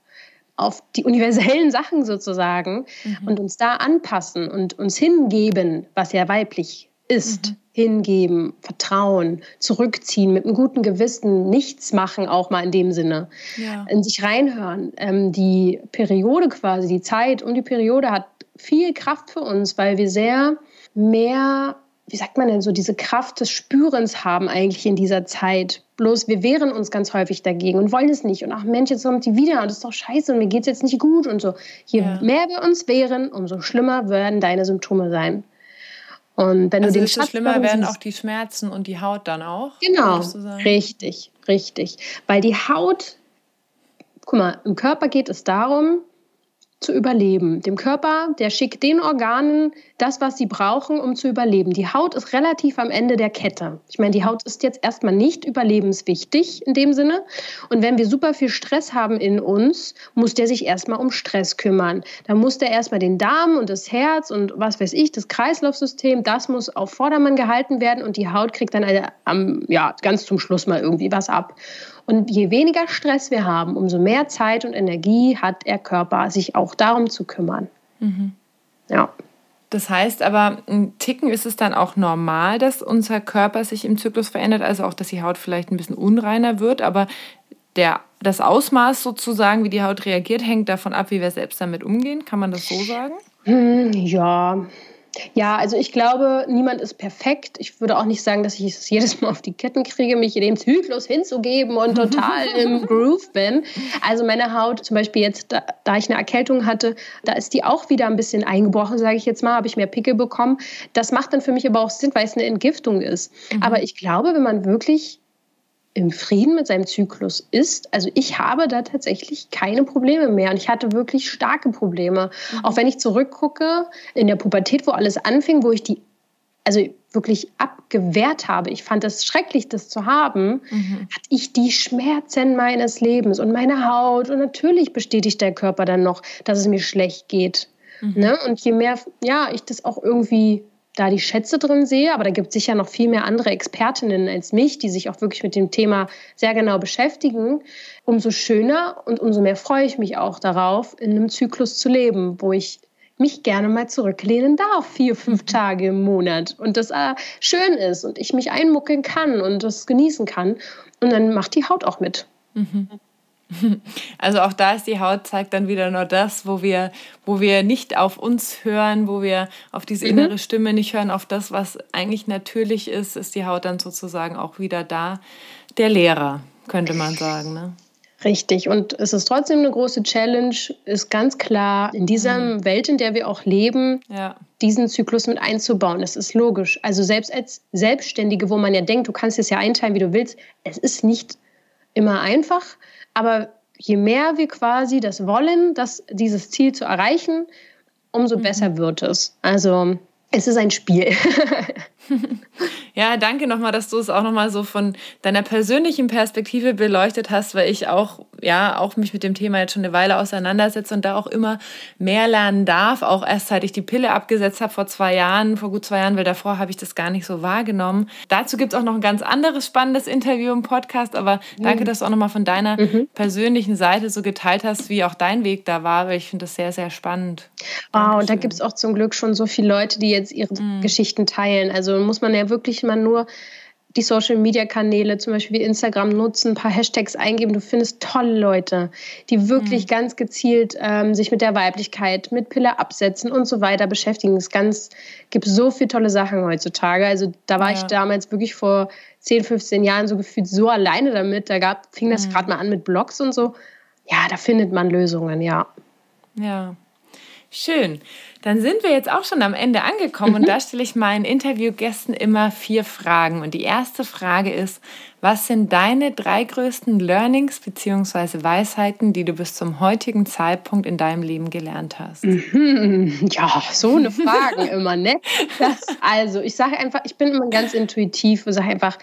auf die universellen Sachen sozusagen mhm. und uns da anpassen und uns hingeben, was ja weiblich ist, mhm hingeben, vertrauen, zurückziehen, mit einem guten Gewissen, nichts machen, auch mal in dem Sinne, ja. in sich reinhören. Ähm, die Periode quasi, die Zeit um die Periode hat viel Kraft für uns, weil wir sehr mehr, wie sagt man denn so, diese Kraft des Spürens haben eigentlich in dieser Zeit. Bloß wir wehren uns ganz häufig dagegen und wollen es nicht. Und ach Mensch, jetzt kommt die wieder und das ist doch scheiße und mir geht es jetzt nicht gut und so. Je ja. mehr wir uns wehren, umso schlimmer werden deine Symptome sein. Und wenn also du den Schatz schlimmer werden auch die Schmerzen und die Haut dann auch? Genau, richtig, richtig. Weil die Haut, guck mal, im Körper geht es darum, zu überleben. Dem Körper, der schickt den Organen das, was sie brauchen, um zu überleben. Die Haut ist relativ am Ende der Kette. Ich meine, die Haut ist jetzt erstmal nicht überlebenswichtig in dem Sinne. Und wenn wir super viel Stress haben in uns, muss der sich erstmal um Stress kümmern. Da muss der erstmal den Darm und das Herz und was weiß ich, das Kreislaufsystem, das muss auf Vordermann gehalten werden und die Haut kriegt dann eine, am, ja, ganz zum Schluss mal irgendwie was ab. Und je weniger Stress wir haben, umso mehr Zeit und Energie hat der Körper, sich auch darum zu kümmern. Mhm. Ja. Das heißt aber, ein Ticken ist es dann auch normal, dass unser Körper sich im Zyklus verändert, also auch, dass die Haut vielleicht ein bisschen unreiner wird, aber der, das Ausmaß sozusagen, wie die Haut reagiert, hängt davon ab, wie wir selbst damit umgehen. Kann man das so sagen? Hm, ja, ja, also ich glaube, niemand ist perfekt. Ich würde auch nicht sagen, dass ich es jedes Mal auf die Ketten kriege, mich dem Zyklus hinzugeben und total im Groove bin. Also meine Haut, zum Beispiel jetzt, da, da, ich eine Erkältung hatte, da ist die auch wieder ein bisschen eingebrochen, sage ich jetzt mal, habe ich mehr Pickel bekommen. Das macht dann für mich aber auch Sinn, weil es eine Entgiftung ist. Mhm. Aber ich glaube, wenn man wirklich im Frieden mit seinem Zyklus ist. Also ich habe da tatsächlich keine Probleme mehr und ich hatte wirklich starke Probleme. Mhm. Auch wenn ich zurückgucke in der Pubertät, wo alles anfing, wo ich die also wirklich abgewehrt habe, ich fand es schrecklich, das zu haben, mhm. hatte ich die Schmerzen meines Lebens und meine Haut. Und natürlich bestätigt der Körper dann noch, dass es mir schlecht geht. Mhm. Ne? Und je mehr, ja, ich das auch irgendwie da die Schätze drin sehe, aber da gibt es sicher noch viel mehr andere Expertinnen als mich, die sich auch wirklich mit dem Thema sehr genau beschäftigen, umso schöner und umso mehr freue ich mich auch darauf, in einem Zyklus zu leben, wo ich mich gerne mal zurücklehnen darf, vier, fünf mhm. Tage im Monat und das äh, schön ist und ich mich einmuckeln kann und das genießen kann. Und dann macht die Haut auch mit. Mhm. Also auch da ist die Haut zeigt dann wieder nur das, wo wir, wo wir nicht auf uns hören, wo wir auf diese mhm. innere Stimme nicht hören, auf das, was eigentlich natürlich ist, ist die Haut dann sozusagen auch wieder da. Der Lehrer, könnte man sagen. Ne? Richtig. Und es ist trotzdem eine große Challenge, ist ganz klar, in dieser mhm. Welt, in der wir auch leben, ja. diesen Zyklus mit einzubauen. Das ist logisch. Also selbst als Selbstständige, wo man ja denkt, du kannst es ja einteilen, wie du willst, es ist nicht immer einfach. Aber je mehr wir quasi das wollen, das, dieses Ziel zu erreichen, umso mhm. besser wird es. Also es ist ein Spiel. Ja, danke nochmal, dass du es auch nochmal so von deiner persönlichen Perspektive beleuchtet hast, weil ich auch, ja, auch mich mit dem Thema jetzt schon eine Weile auseinandersetze und da auch immer mehr lernen darf. Auch erst seit ich die Pille abgesetzt habe vor zwei Jahren, vor gut zwei Jahren, weil davor habe ich das gar nicht so wahrgenommen. Dazu gibt es auch noch ein ganz anderes spannendes Interview im Podcast, aber danke, dass du auch nochmal von deiner mhm. persönlichen Seite so geteilt hast, wie auch dein Weg da war, weil ich finde das sehr, sehr spannend. Wow, und da gibt es auch zum Glück schon so viele Leute, die jetzt ihre mhm. Geschichten teilen. Also muss man ja wirklich mal nur die Social Media Kanäle, zum Beispiel wie Instagram, nutzen, ein paar Hashtags eingeben. Du findest tolle Leute, die wirklich mhm. ganz gezielt ähm, sich mit der Weiblichkeit, mit Pille absetzen und so weiter beschäftigen. Es ganz, gibt so viele tolle Sachen heutzutage. Also da war ja. ich damals wirklich vor 10, 15 Jahren so gefühlt so alleine damit. Da gab, fing das mhm. gerade mal an mit Blogs und so. Ja, da findet man Lösungen, ja. Ja, schön. Dann sind wir jetzt auch schon am Ende angekommen mhm. und da stelle ich meinen Interviewgästen immer vier Fragen. Und die erste Frage ist, was sind deine drei größten Learnings bzw. Weisheiten, die du bis zum heutigen Zeitpunkt in deinem Leben gelernt hast? Mhm. Ja, so eine Frage immer, ne? Das, also, ich sage einfach, ich bin immer ganz intuitiv und sage einfach,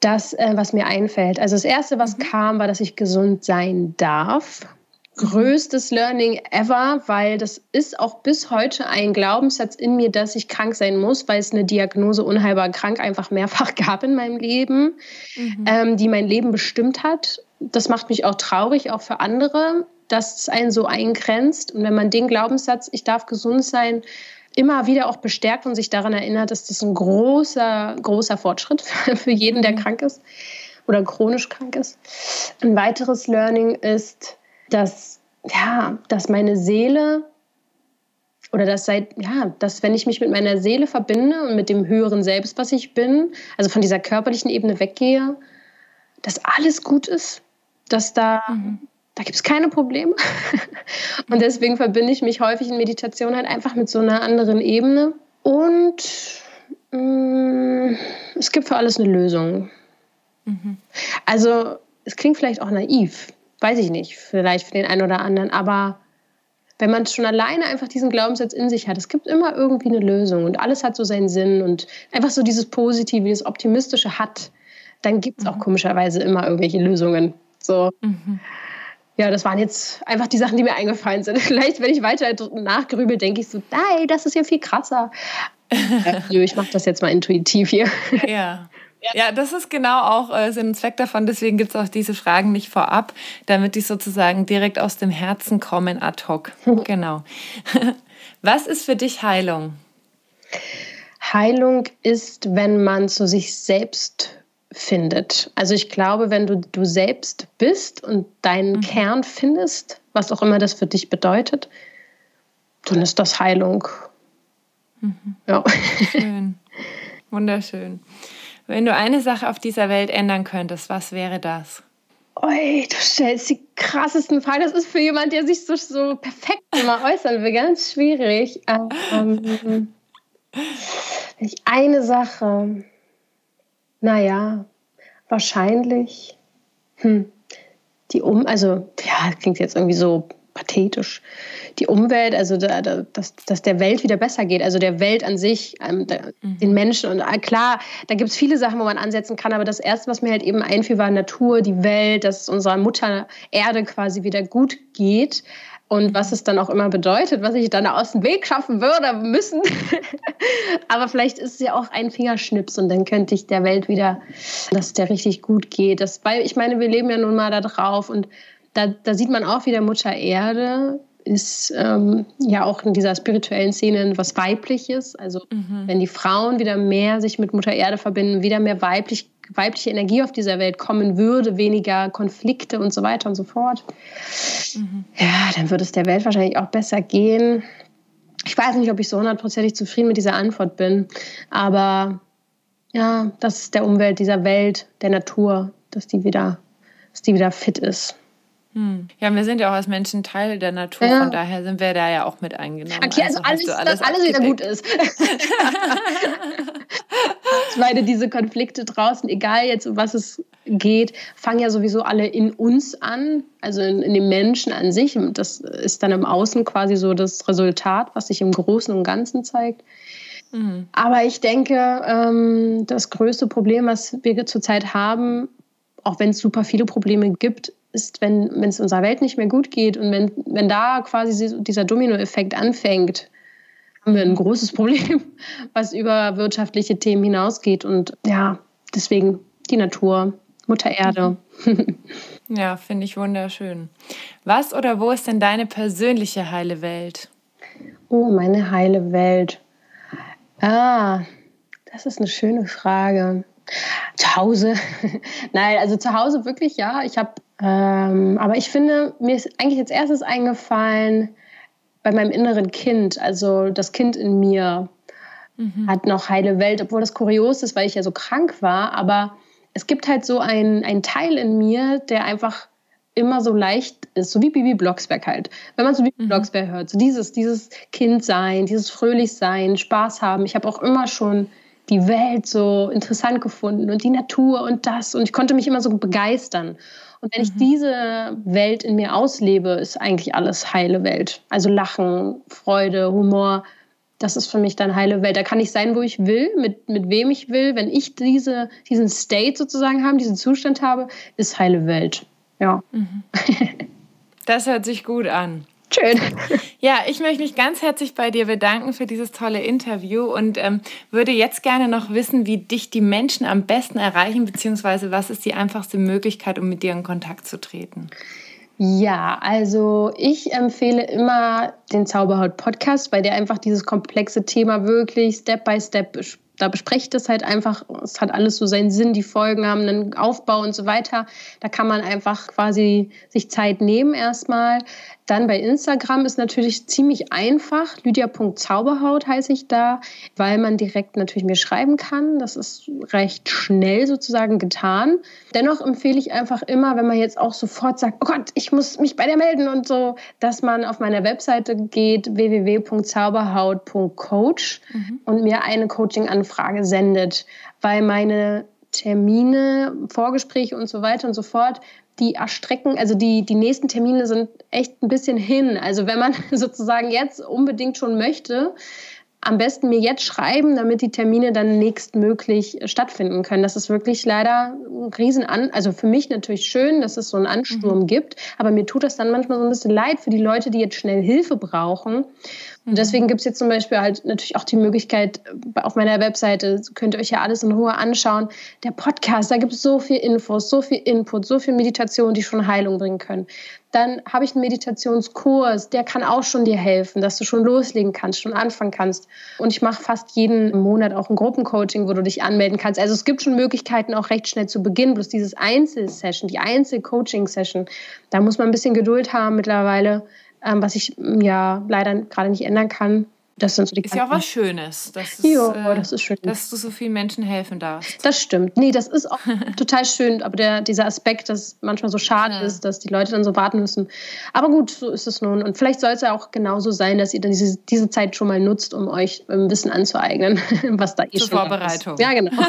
das, äh, was mir einfällt. Also das Erste, was mhm. kam, war, dass ich gesund sein darf größtes Learning ever, weil das ist auch bis heute ein Glaubenssatz in mir, dass ich krank sein muss, weil es eine Diagnose unheilbar krank einfach mehrfach gab in meinem Leben, mhm. ähm, die mein Leben bestimmt hat. Das macht mich auch traurig, auch für andere, dass es einen so eingrenzt. Und wenn man den Glaubenssatz, ich darf gesund sein, immer wieder auch bestärkt und sich daran erinnert, ist das ein großer, großer Fortschritt für jeden, der mhm. krank ist oder chronisch krank ist. Ein weiteres Learning ist, dass, ja, dass meine Seele oder dass seit, ja, dass wenn ich mich mit meiner Seele verbinde und mit dem höheren Selbst, was ich bin, also von dieser körperlichen Ebene weggehe, dass alles gut ist, dass da, mhm. da gibt es keine Probleme. und deswegen verbinde ich mich häufig in Meditation halt einfach mit so einer anderen Ebene. Und mh, mm, es gibt für alles eine Lösung. Mhm. Also es klingt vielleicht auch naiv, weiß ich nicht, vielleicht für den einen oder anderen, aber wenn man schon alleine einfach diesen Glaubenssatz in sich hat, es gibt immer irgendwie eine Lösung und alles hat so seinen Sinn und einfach so dieses Positive, dieses Optimistische hat, dann gibt es auch mhm. komischerweise immer irgendwelche Lösungen. So. Mhm. Ja, das waren jetzt einfach die Sachen, die mir eingefallen sind. Vielleicht, wenn ich weiter nachgrübel, denke ich so, nein, das ist ja viel krasser. Nö, ich mache das jetzt mal intuitiv hier. Ja. Ja, das ist genau auch äh, Sinn und Zweck davon. Deswegen gibt es auch diese Fragen nicht vorab, damit die sozusagen direkt aus dem Herzen kommen ad hoc. genau. Was ist für dich Heilung? Heilung ist, wenn man zu sich selbst findet. Also ich glaube, wenn du du selbst bist und deinen mhm. Kern findest, was auch immer das für dich bedeutet, dann ist das Heilung. Mhm. Ja. Schön. Wunderschön. Wenn du eine Sache auf dieser Welt ändern könntest, was wäre das? Oi, du stellst die krassesten Fragen. Das ist für jemanden, der sich so, so perfekt immer äußern will, ganz schwierig. Ähm, ich eine Sache, naja, wahrscheinlich, hm, die um, also, ja, klingt jetzt irgendwie so pathetisch. Die Umwelt, also da, da, dass, dass der Welt wieder besser geht, also der Welt an sich, ähm, der, mhm. den Menschen. Und äh, klar, da gibt es viele Sachen, wo man ansetzen kann, aber das Erste, was mir halt eben einfiel, war Natur, die Welt, dass es unserer Mutter Erde quasi wieder gut geht. Und was es dann auch immer bedeutet, was ich dann aus dem Weg schaffen würde, müssen. Aber vielleicht ist es ja auch ein Fingerschnips und dann könnte ich der Welt wieder, dass es der richtig gut geht. Das, weil ich meine, wir leben ja nun mal da drauf und da, da sieht man auch wieder Mutter Erde ist ähm, ja auch in dieser spirituellen Szene was Weibliches. Also mhm. wenn die Frauen wieder mehr sich mit Mutter Erde verbinden, wieder mehr weiblich, weibliche Energie auf dieser Welt kommen würde, weniger Konflikte und so weiter und so fort, mhm. ja, dann würde es der Welt wahrscheinlich auch besser gehen. Ich weiß nicht, ob ich so hundertprozentig zufrieden mit dieser Antwort bin, aber ja, das ist der Umwelt, dieser Welt, der Natur, dass die wieder, dass die wieder fit ist. Hm. Ja, wir sind ja auch als Menschen Teil der Natur, ja. von daher sind wir da ja auch mit eingenommen. Okay, also, also alles, alles dass alles wieder gut ist. ich meine, diese Konflikte draußen, egal jetzt, um was es geht, fangen ja sowieso alle in uns an, also in, in dem Menschen an sich. Und das ist dann im Außen quasi so das Resultat, was sich im Großen und Ganzen zeigt. Mhm. Aber ich denke, ähm, das größte Problem, was wir zurzeit haben, auch wenn es super viele Probleme gibt, ist, wenn, es unserer Welt nicht mehr gut geht und wenn, wenn da quasi dieser Dominoeffekt anfängt, haben wir ein großes Problem, was über wirtschaftliche Themen hinausgeht. Und ja, deswegen die Natur, Mutter Erde. ja, finde ich wunderschön. Was oder wo ist denn deine persönliche heile Welt? Oh, meine heile Welt. Ah, das ist eine schöne Frage. Zu Hause. Nein, also zu Hause wirklich ja. Ich habe ähm, aber ich finde, mir ist eigentlich als erstes eingefallen bei meinem inneren Kind, also das Kind in mir mhm. hat noch heile Welt, obwohl das kurios ist, weil ich ja so krank war. Aber es gibt halt so einen Teil in mir, der einfach immer so leicht ist, so wie Bibi Blocksberg halt. Wenn man so Bibi mhm. Blocksberg hört, so dieses, dieses Kind sein, dieses fröhlich sein, Spaß haben. Ich habe auch immer schon die Welt so interessant gefunden und die Natur und das und ich konnte mich immer so begeistern. Und wenn mhm. ich diese Welt in mir auslebe, ist eigentlich alles heile Welt. Also Lachen, Freude, Humor, das ist für mich dann heile Welt. Da kann ich sein, wo ich will, mit, mit wem ich will. Wenn ich diese, diesen State sozusagen habe, diesen Zustand habe, ist heile Welt. Ja. Mhm. Das hört sich gut an. Schön. Ja, ich möchte mich ganz herzlich bei dir bedanken für dieses tolle Interview und ähm, würde jetzt gerne noch wissen, wie dich die Menschen am besten erreichen, beziehungsweise was ist die einfachste Möglichkeit, um mit dir in Kontakt zu treten? Ja, also ich empfehle immer den Zauberhaut-Podcast, weil der einfach dieses komplexe Thema wirklich Step by Step da bespreche ich das halt einfach. Es hat alles so seinen Sinn, die Folgen haben einen Aufbau und so weiter. Da kann man einfach quasi sich Zeit nehmen erstmal. Dann bei Instagram ist natürlich ziemlich einfach. Lydia.zauberhaut heiße ich da, weil man direkt natürlich mir schreiben kann. Das ist recht schnell sozusagen getan. Dennoch empfehle ich einfach immer, wenn man jetzt auch sofort sagt, oh Gott, ich muss mich bei der melden und so, dass man auf meiner Webseite geht, www.zauberhaut.coach mhm. und mir eine Coaching-Anfrage sendet, weil meine Termine, Vorgespräche und so weiter und so fort, die erstrecken, also die, die nächsten Termine sind echt ein bisschen hin. Also wenn man sozusagen jetzt unbedingt schon möchte, am besten mir jetzt schreiben, damit die Termine dann nächstmöglich stattfinden können. Das ist wirklich leider ein Riesenan, also für mich natürlich schön, dass es so einen Ansturm mhm. gibt, aber mir tut das dann manchmal so ein bisschen leid für die Leute, die jetzt schnell Hilfe brauchen. Und deswegen gibt es jetzt zum Beispiel halt natürlich auch die Möglichkeit, auf meiner Webseite könnt ihr euch ja alles in Ruhe anschauen. Der Podcast, da gibt es so viel Infos, so viel Input, so viel Meditation, die schon Heilung bringen können. Dann habe ich einen Meditationskurs, der kann auch schon dir helfen, dass du schon loslegen kannst, schon anfangen kannst. Und ich mache fast jeden Monat auch ein Gruppencoaching, wo du dich anmelden kannst. Also es gibt schon Möglichkeiten, auch recht schnell zu beginnen. Bloß dieses Einzelsession, die Einzelcoaching-Session, da muss man ein bisschen Geduld haben mittlerweile ähm, was ich ja leider gerade nicht ändern kann. Das sind so die Ist ja auch was Schönes. Dass, jo, äh, das ist schön. dass du so vielen Menschen helfen darfst. Das stimmt. Nee, das ist auch total schön. Aber der, dieser Aspekt, dass manchmal so schade ja. ist, dass die Leute dann so warten müssen. Aber gut, so ist es nun. Und vielleicht soll es ja auch genauso sein, dass ihr dann diese, diese Zeit schon mal nutzt, um euch ein Wissen anzueignen, was da eh Zur schon Vorbereitung. Ist. Ja, genau.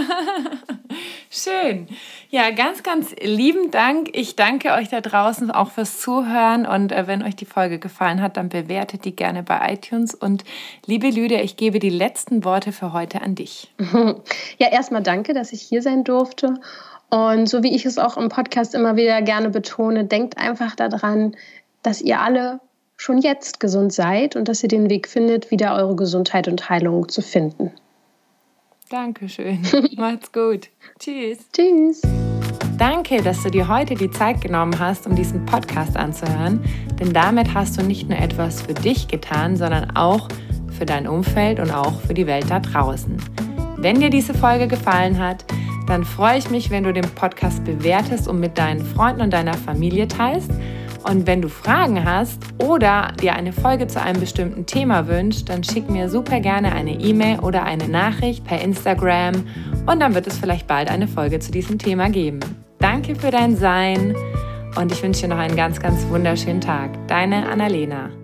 Schön. Ja, ganz, ganz lieben Dank. Ich danke euch da draußen auch fürs Zuhören und äh, wenn euch die Folge gefallen hat, dann bewertet die gerne bei iTunes. Und liebe Lydia, ich gebe die letzten Worte für heute an dich. Ja, erstmal danke, dass ich hier sein durfte. Und so wie ich es auch im Podcast immer wieder gerne betone, denkt einfach daran, dass ihr alle schon jetzt gesund seid und dass ihr den Weg findet, wieder eure Gesundheit und Heilung zu finden. Dankeschön. Macht's gut. Tschüss. Tschüss. Danke, dass du dir heute die Zeit genommen hast, um diesen Podcast anzuhören, denn damit hast du nicht nur etwas für dich getan, sondern auch für dein Umfeld und auch für die Welt da draußen. Wenn dir diese Folge gefallen hat, dann freue ich mich, wenn du den Podcast bewertest und mit deinen Freunden und deiner Familie teilst und wenn du Fragen hast oder dir eine Folge zu einem bestimmten Thema wünschst, dann schick mir super gerne eine E-Mail oder eine Nachricht per Instagram und dann wird es vielleicht bald eine Folge zu diesem Thema geben. Danke für dein Sein und ich wünsche dir noch einen ganz, ganz wunderschönen Tag. Deine Annalena.